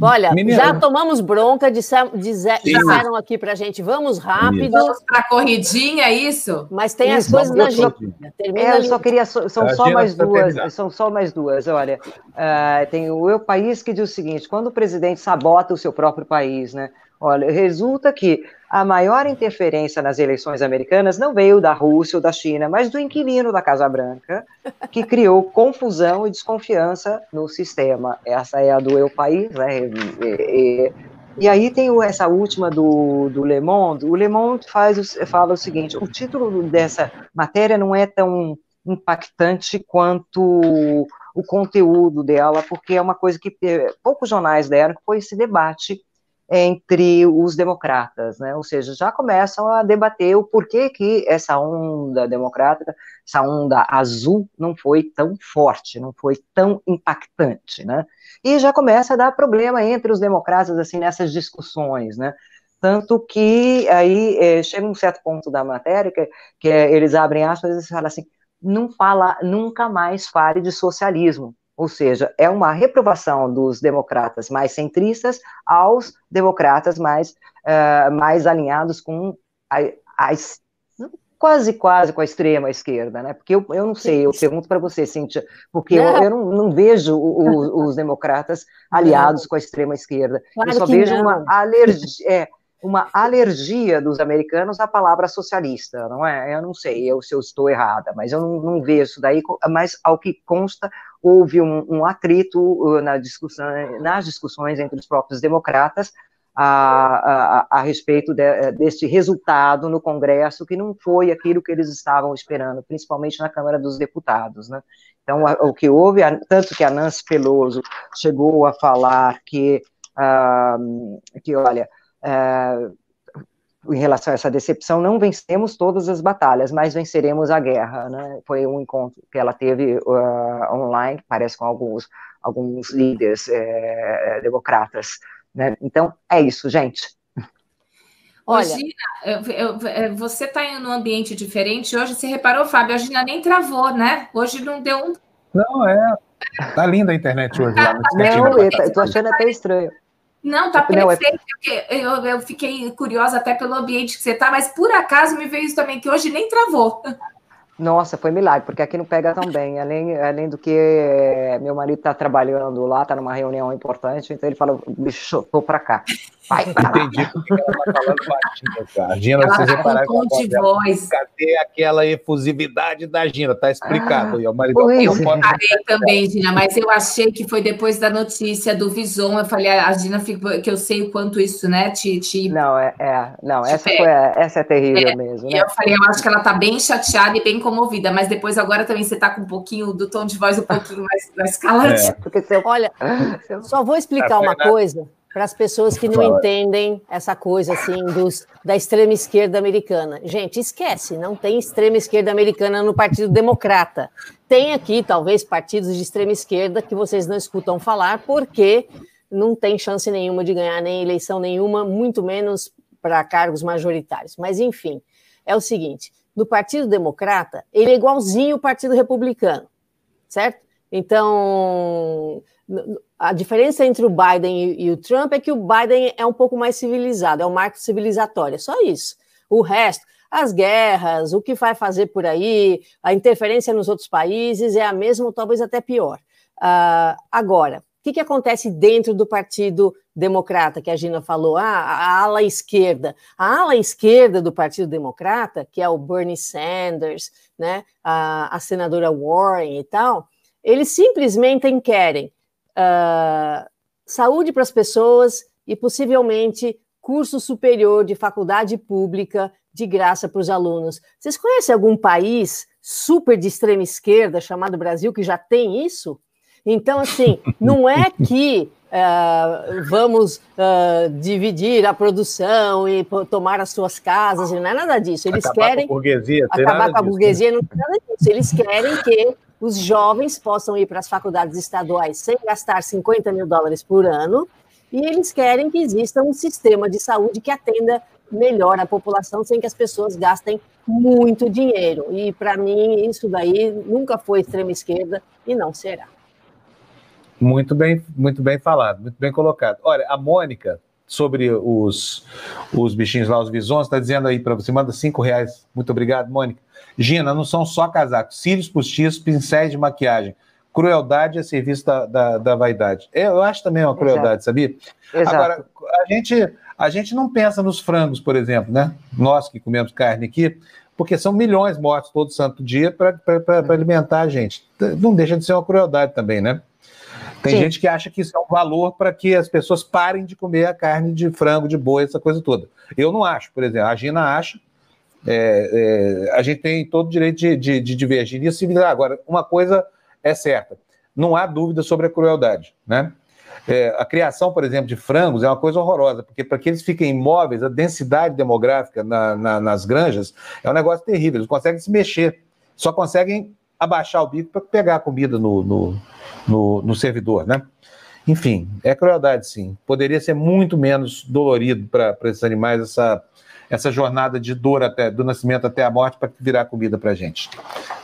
Olha, Menina, já tomamos bronca, disse- dize- Sim. disseram aqui pra gente, vamos rápido, Vamos para a corridinha, é isso? mas tem as Isso, coisas na pra. Termina É, eu só queria, são A só mais precisa duas, terminar. são só mais duas, olha, ah, tem o Eu País que diz o seguinte, quando o presidente sabota o seu próprio país, né, olha, resulta que a maior interferência nas eleições americanas não veio da Rússia ou da China, mas do inquilino da Casa Branca, que criou confusão e desconfiança no sistema. Essa é a do Eu País, né, e- e- E aí tem essa última do, do Le Monde. O Le Monde faz, fala o seguinte: o título dessa matéria não é tão impactante quanto o conteúdo dela, porque é uma coisa que eh, poucos jornais deram, que foi esse debate entre os democratas, né? Ou seja, já começam a debater o porquê que essa onda democrática, essa onda azul, não foi tão forte, não foi tão impactante, né? E já começa a dar problema entre os democratas assim nessas discussões, né? Tanto que aí é, chega um certo ponto da matéria que, que é, eles abrem aspas e falam assim: não fala, nunca mais fale de socialismo, ou seja, é uma reprovação dos democratas mais centristas aos democratas mais, uh, mais alinhados com a, a, quase, quase com a extrema esquerda, né? Porque eu, eu não sei, eu pergunto para você, Cíntia, porque não. eu, eu não, não, vejo o, o, os democratas aliados não. com a extrema esquerda. Claro eu só vejo uma alergia. É, uma alergia dos americanos à palavra socialista, não é? Eu não sei eu, se eu estou errada, mas eu não, não vejo isso daí, mas ao que consta, houve um, um atrito uh, na discussão, nas discussões entre os próprios democratas a, a, a respeito de, deste resultado no Congresso, que não foi aquilo que eles estavam esperando, principalmente na Câmara dos Deputados, né? Então, o que houve, tanto que a Nancy Peloso chegou a falar que, uh, que olha, uh, em relação a essa decepção, não vencemos todas as batalhas, mas venceremos a guerra, né? Foi um encontro que ela teve uh, online, parece com alguns, alguns líderes é, democratas, né? Então, é isso, gente. Olha, Gina, eu, eu, é, você está em um ambiente diferente hoje. Você reparou, Fábio? A Gina nem travou, né? Hoje não deu um. Não, é. Tá linda a internet hoje. Lá no não, eu tô achando até estranho. Não, tá não, perfeito. É... Eu, eu fiquei curiosa até pelo ambiente que você tá, mas por acaso me veio isso também, que hoje nem travou. Nossa, foi milagre, porque aqui não pega tão bem. Além, além do que eh, meu marido está trabalhando lá, está numa reunião importante, então ele falou, bicho, tô para cá. Vai Entendi porque ela está falando baixinho, cara. Gina, ela vocês tá repararam com tom de voz. Cadê aquela efusividade da Gina? Tá explicado. Ah, e o marido eu reparei também, Gina, mas eu achei que foi depois da notícia do Vison. Eu falei, a Gina, que eu sei o quanto isso, né, te... te não, é, é não, essa, foi, essa é terrível é, mesmo. Né? Eu falei, eu acho que ela tá bem chateada e bem comovida, mas depois agora também você tá com um pouquinho do tom de voz um pouquinho mais, mais caladinho. É. Olha, só vou explicar uma coisa para as pessoas que não entendem essa coisa assim dos, da extrema esquerda americana. Gente, esquece, não tem extrema esquerda americana no Partido Democrata. Tem aqui, talvez, partidos de extrema esquerda que vocês não escutam falar, porque não tem chance nenhuma de ganhar nem eleição nenhuma, muito menos para cargos majoritários. Mas, enfim, é o seguinte: no Partido Democrata, ele é igualzinho o Partido Republicano, certo? Então, a diferença entre o Biden e, o Trump é que o Biden é um pouco mais civilizado, é um marco civilizatório, é só isso. O resto, as guerras, o que vai fazer por aí, a interferência nos outros países é a mesma, talvez até pior. Uh, agora, o que, que acontece dentro do Partido Democrata, que a Gina falou? Ah, a ala esquerda. A ala esquerda do Partido Democrata, que é o Bernie Sanders, né, a, a senadora Warren e tal, eles simplesmente querem uh, saúde para as pessoas e possivelmente curso superior de faculdade pública de graça para os alunos. Vocês conhecem algum país super de extrema esquerda chamado Brasil que já tem isso? Então, assim, não é que uh, vamos uh, dividir a produção e tomar as suas casas, não é nada disso. Eles acabar querem com acabar com a burguesia, não tem nada disso. Eles querem que os jovens possam ir para as faculdades estaduais sem gastar 50 mil dólares por ano, e eles querem que exista um sistema de saúde que atenda melhor a população sem que as pessoas gastem muito dinheiro. E para mim, isso daí nunca foi extrema esquerda e não será. Muito bem, muito bem falado, muito bem colocado. Olha, a Mônica, sobre os, os bichinhos lá, os visões, está dizendo aí para você, manda cinco reais. Muito obrigado, Mônica. Gina, não são só casacos, cílios postiços, pincéis de maquiagem. Crueldade a serviço da, da, da vaidade. É, eu acho também uma crueldade, Exato. sabia? Exato. Agora, a gente, a gente não pensa nos frangos, por exemplo, né? Nós que comemos carne aqui, porque são milhões mortos todo santo dia para alimentar a gente. Não deixa de ser uma crueldade também, né? Tem Sim. gente que acha que isso é um valor para que as pessoas parem de comer a carne de frango, de boi, essa coisa toda. Eu não acho, por exemplo. A Gina acha. É, é, a gente tem todo o direito de, de, de divergir nisso. Agora, uma coisa é certa: não há dúvida sobre a crueldade, né? É, a criação, por exemplo, de frangos é uma coisa horrorosa, porque para que eles fiquem imóveis, a densidade demográfica na, na, nas granjas é um negócio terrível. Eles conseguem se mexer, só conseguem abaixar o bico para pegar a comida no, no, no, no servidor, né? Enfim, é crueldade, sim. Poderia ser muito menos dolorido para esses animais essa, essa jornada de dor até do nascimento até a morte para virar comida para a gente.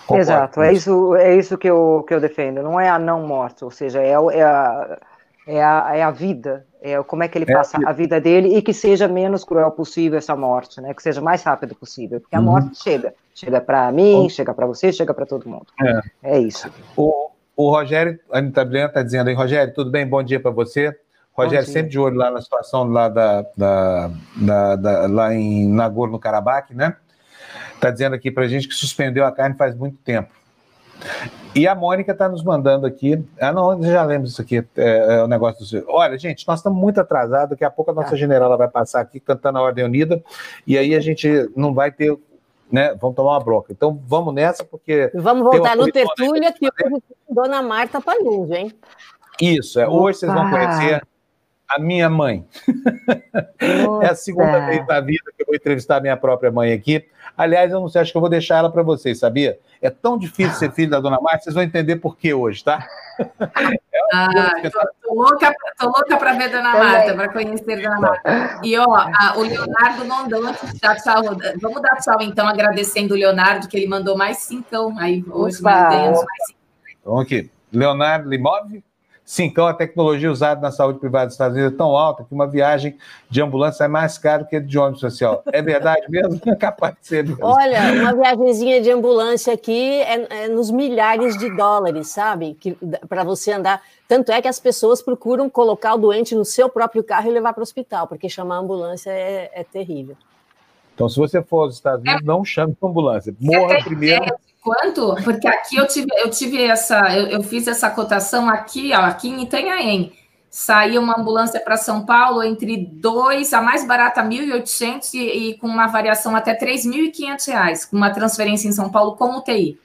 Concordo Exato, é isso, é isso que eu, que eu defendo. Não é a não morte, ou seja, é, é a é a, é a vida, é como é que ele é passa a, a vida dele e que seja menos cruel possível essa morte, né? Que seja mais rápido possível, porque a uhum. morte chega, chega para mim, chega para você, chega para todo mundo. É, é isso. O, o Rogério, a Brena está dizendo aí, Rogério, tudo bem? Bom dia para você. Rogério, sempre de olho lá na situação lá, da, da, da, da lá em Nagorno-Karabakh, né? Está dizendo aqui para a gente que suspendeu a carne faz muito tempo. E a Mônica está nos mandando aqui. Ah, não, já lembro isso aqui. É, é o negócio do. Olha, gente, nós estamos muito atrasados. Daqui a pouco a nossa tá. generala vai passar aqui cantando a Ordem Unida. E aí a gente não vai ter. Né, vamos tomar uma broca. Então vamos nessa, porque. Vamos voltar no Tertúlia, que hoje Dona Marta Panuso, hein? Isso, é. Hoje vocês vão conhecer a minha mãe. é a segunda vez na vida que eu vou entrevistar a minha própria mãe aqui. Aliás, eu não sei, acho que eu vou deixar ela para vocês, sabia? É tão difícil ser filho da dona Marta, vocês vão entender por que hoje, tá? É ah, tô, tô, louca, tô louca para ver Dona Marta, para conhecer Dona Marta. E ó, a, o Leonardo mandou antes de dar tchau. Vamos dar tchau, então, agradecendo o Leonardo, que ele mandou mais cincão aí hoje. Mais cinco. Vamos aqui. Leonardo Limov, Cincão, a tecnologia usada na saúde privada dos Estados Unidos é tão alta que uma viagem de ambulância é mais cara que a de ônibus social. É verdade mesmo? É capaz de ser mesmo. Olha, uma viagemzinha de ambulância aqui é, é nos milhares de dólares, sabe? Para você andar. Tanto é que as pessoas procuram colocar o doente no seu próprio carro e levar para o hospital, porque chamar a ambulância é, é terrível. Então, se você for aos Estados Unidos, não chame ambulância. Morra primeiro Quanto? Porque aqui eu tive, eu tive essa, eu, eu fiz essa cotação aqui, ó, aqui em Itanhaém. Saía uma ambulância para São Paulo entre dois, a mais barata 1.800 e, e com uma variação até 3.500 reais, com uma transferência em São Paulo com UTI.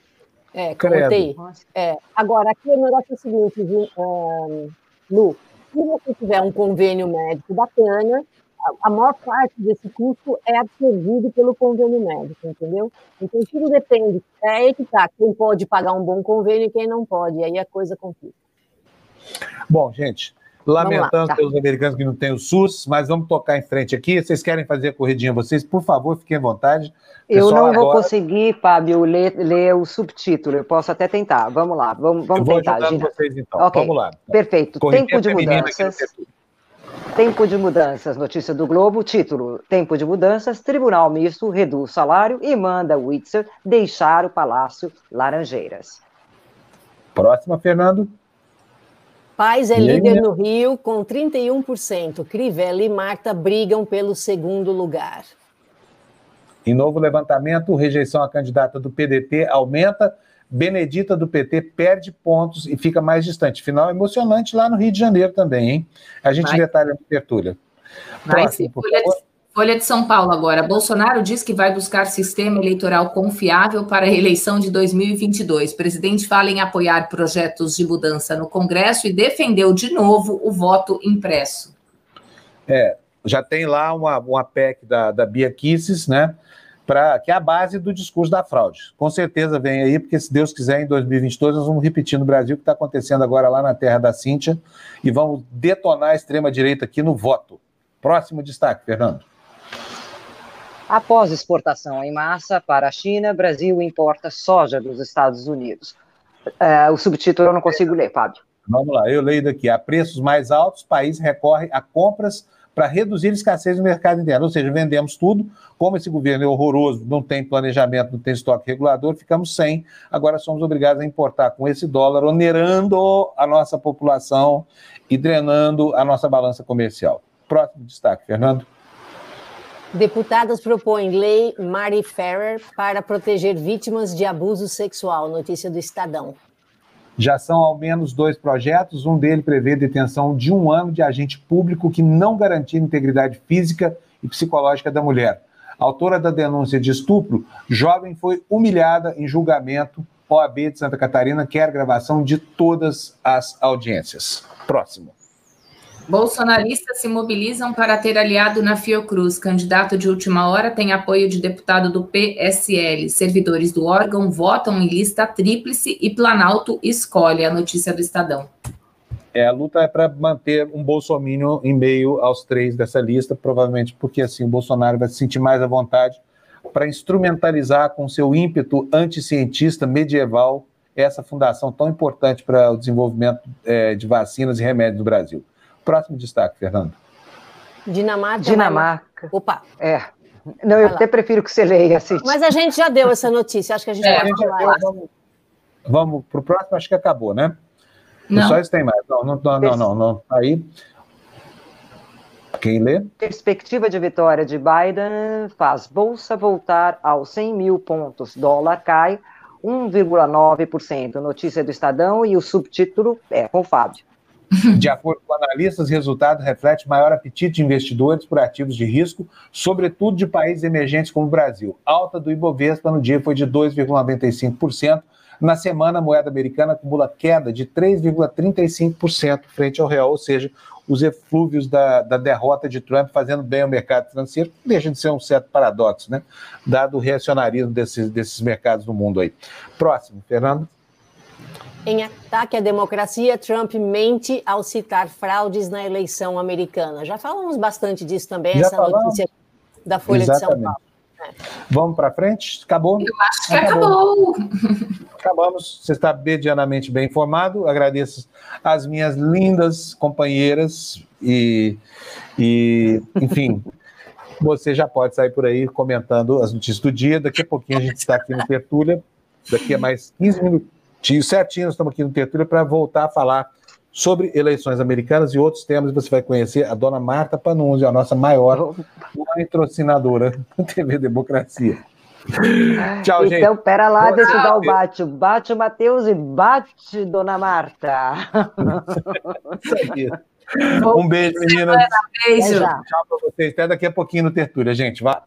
É, com Credo. UTI. É. Agora, aqui o negócio é o seguinte, viu, é, Lu, se você tiver um convênio médico bacana, a maior parte desse custo é absorvido pelo convênio médico, entendeu? Então, tudo depende. É aí que está, quem pode pagar um bom convênio e quem não pode, e aí a coisa complica. Bom, gente, lamentando tá. pelos americanos que não têm o SUS, mas vamos tocar em frente aqui. Vocês querem fazer a corridinha vocês? Por favor, fiquem à vontade. Pessoal, eu não vou agora... conseguir, Fábio, ler, ler, o subtítulo. Eu posso até tentar. Vamos lá, vamos, vamos eu vou tentar. Ajudar vocês, então. Okay. Vamos lá. Perfeito. Tempo de mudanças. Tempo de mudanças, notícia do Globo, título: Tempo de mudanças, Tribunal Misto reduz salário e manda Witzer deixar o Palácio Laranjeiras. Próxima, Fernando. Paz é líder no Rio com 31%. Crivella e Marta brigam pelo segundo lugar. Em novo levantamento, rejeição à candidata do PDT aumenta Benedita do PT perde pontos e fica mais distante. Final emocionante lá no Rio de Janeiro também, hein? A gente vai. detalha na abertura. Próximo, Folha, de, Folha de São Paulo agora. Bolsonaro diz que vai buscar sistema eleitoral confiável para a eleição de 2022. O presidente fala em apoiar projetos de mudança no Congresso e defendeu de novo o voto impresso. É, já tem lá uma, uma PEC da, da Bia Kisses, né? Para que é a base do discurso da fraude. Com certeza vem aí, porque se Deus quiser, em 2022 nós vamos repetir no Brasil o que está acontecendo agora lá na terra da Cíntia e vamos detonar a extrema-direita aqui no voto. Próximo destaque, Fernando. Após exportação em massa para a China, Brasil importa soja dos Estados Unidos. É, o subtítulo eu não consigo ler, Fábio. Vamos lá, eu leio daqui. A preços mais altos, o país recorre a compras para reduzir a escassez no mercado interno. Ou seja, vendemos tudo, como esse governo é horroroso, não tem planejamento, não tem estoque regulador, ficamos sem. Agora somos obrigados a importar com esse dólar, onerando a nossa população e drenando a nossa balança comercial. Próximo destaque, Fernando. Deputadas propõem lei Mari Ferrer para proteger vítimas de abuso sexual. Notícia do Estadão. Já são ao menos dois projetos, um deles prevê detenção de um ano de agente público que não garantir integridade física e psicológica da mulher. autora da denúncia de estupro, jovem foi humilhada em julgamento. OAB de Santa Catarina quer gravação de todas as audiências. Próximo. Bolsonaristas se mobilizam para ter aliado na Fiocruz. Candidato de última hora tem apoio de deputado do PSL. Servidores do órgão votam em lista tríplice e Planalto escolhe a notícia do Estadão. É, a luta é para manter um bolsomínio em meio aos três dessa lista, provavelmente porque assim o Bolsonaro vai se sentir mais à vontade para instrumentalizar com seu ímpeto anticientista medieval essa fundação tão importante para o desenvolvimento é, de vacinas e remédios no Brasil. Próximo destaque, Fernando. Dinamarca. Dinamarca. Opa. É. Não, eu até prefiro que você leia. Assim. Mas a gente já deu essa notícia, acho que a gente é, pode falar. Vamos, vamos para o próximo, acho que acabou, né? Não. Só isso tem mais. Não, não, não, não, não, não. Aí. Quem lê? Perspectiva de vitória de Biden faz Bolsa voltar aos 100 mil pontos. Dólar cai 1,9%. Notícia do Estadão e o subtítulo é com o Fábio. De acordo com analistas, o resultado reflete maior apetite de investidores por ativos de risco, sobretudo de países emergentes como o Brasil. Alta do Ibovespa no dia foi de 2,95%. Na semana, a moeda americana acumula queda de 3,35% frente ao real, ou seja, os eflúvios da, da, derrota de Trump fazendo bem ao mercado financeiro, deixa de ser um certo paradoxo, né? Dado o reacionarismo desses, desses mercados no mundo aí. Próximo, Fernando. Em ataque à democracia, Trump mente ao citar fraudes na eleição americana. Já falamos bastante disso também, Já essa falamos? notícia da Folha Exatamente. de São Paulo. É. Vamos para frente? Acabou? Eu acho que acabou. Acabamos. Você está medianamente bem informado. Agradeço as minhas lindas companheiras e, e enfim, você já pode sair por aí comentando as notícias do dia. Daqui a pouquinho a gente está aqui no Tertúlia. Daqui a mais 15 minutos certinho, nós estamos aqui no Tertúlia para voltar a falar sobre eleições americanas e outros temas. Você vai conhecer a dona Marta Panunzi, a nossa maior patrocinadora da TV Democracia. Tchau, então, gente. Então, pera lá, deixa eu dar o bate. Bate o Matheus e bate Dona Marta. Isso aí. Um beijo, meninas. Beijo. Tchau para vocês. Até daqui a pouquinho no Tertúlia, gente. Vá.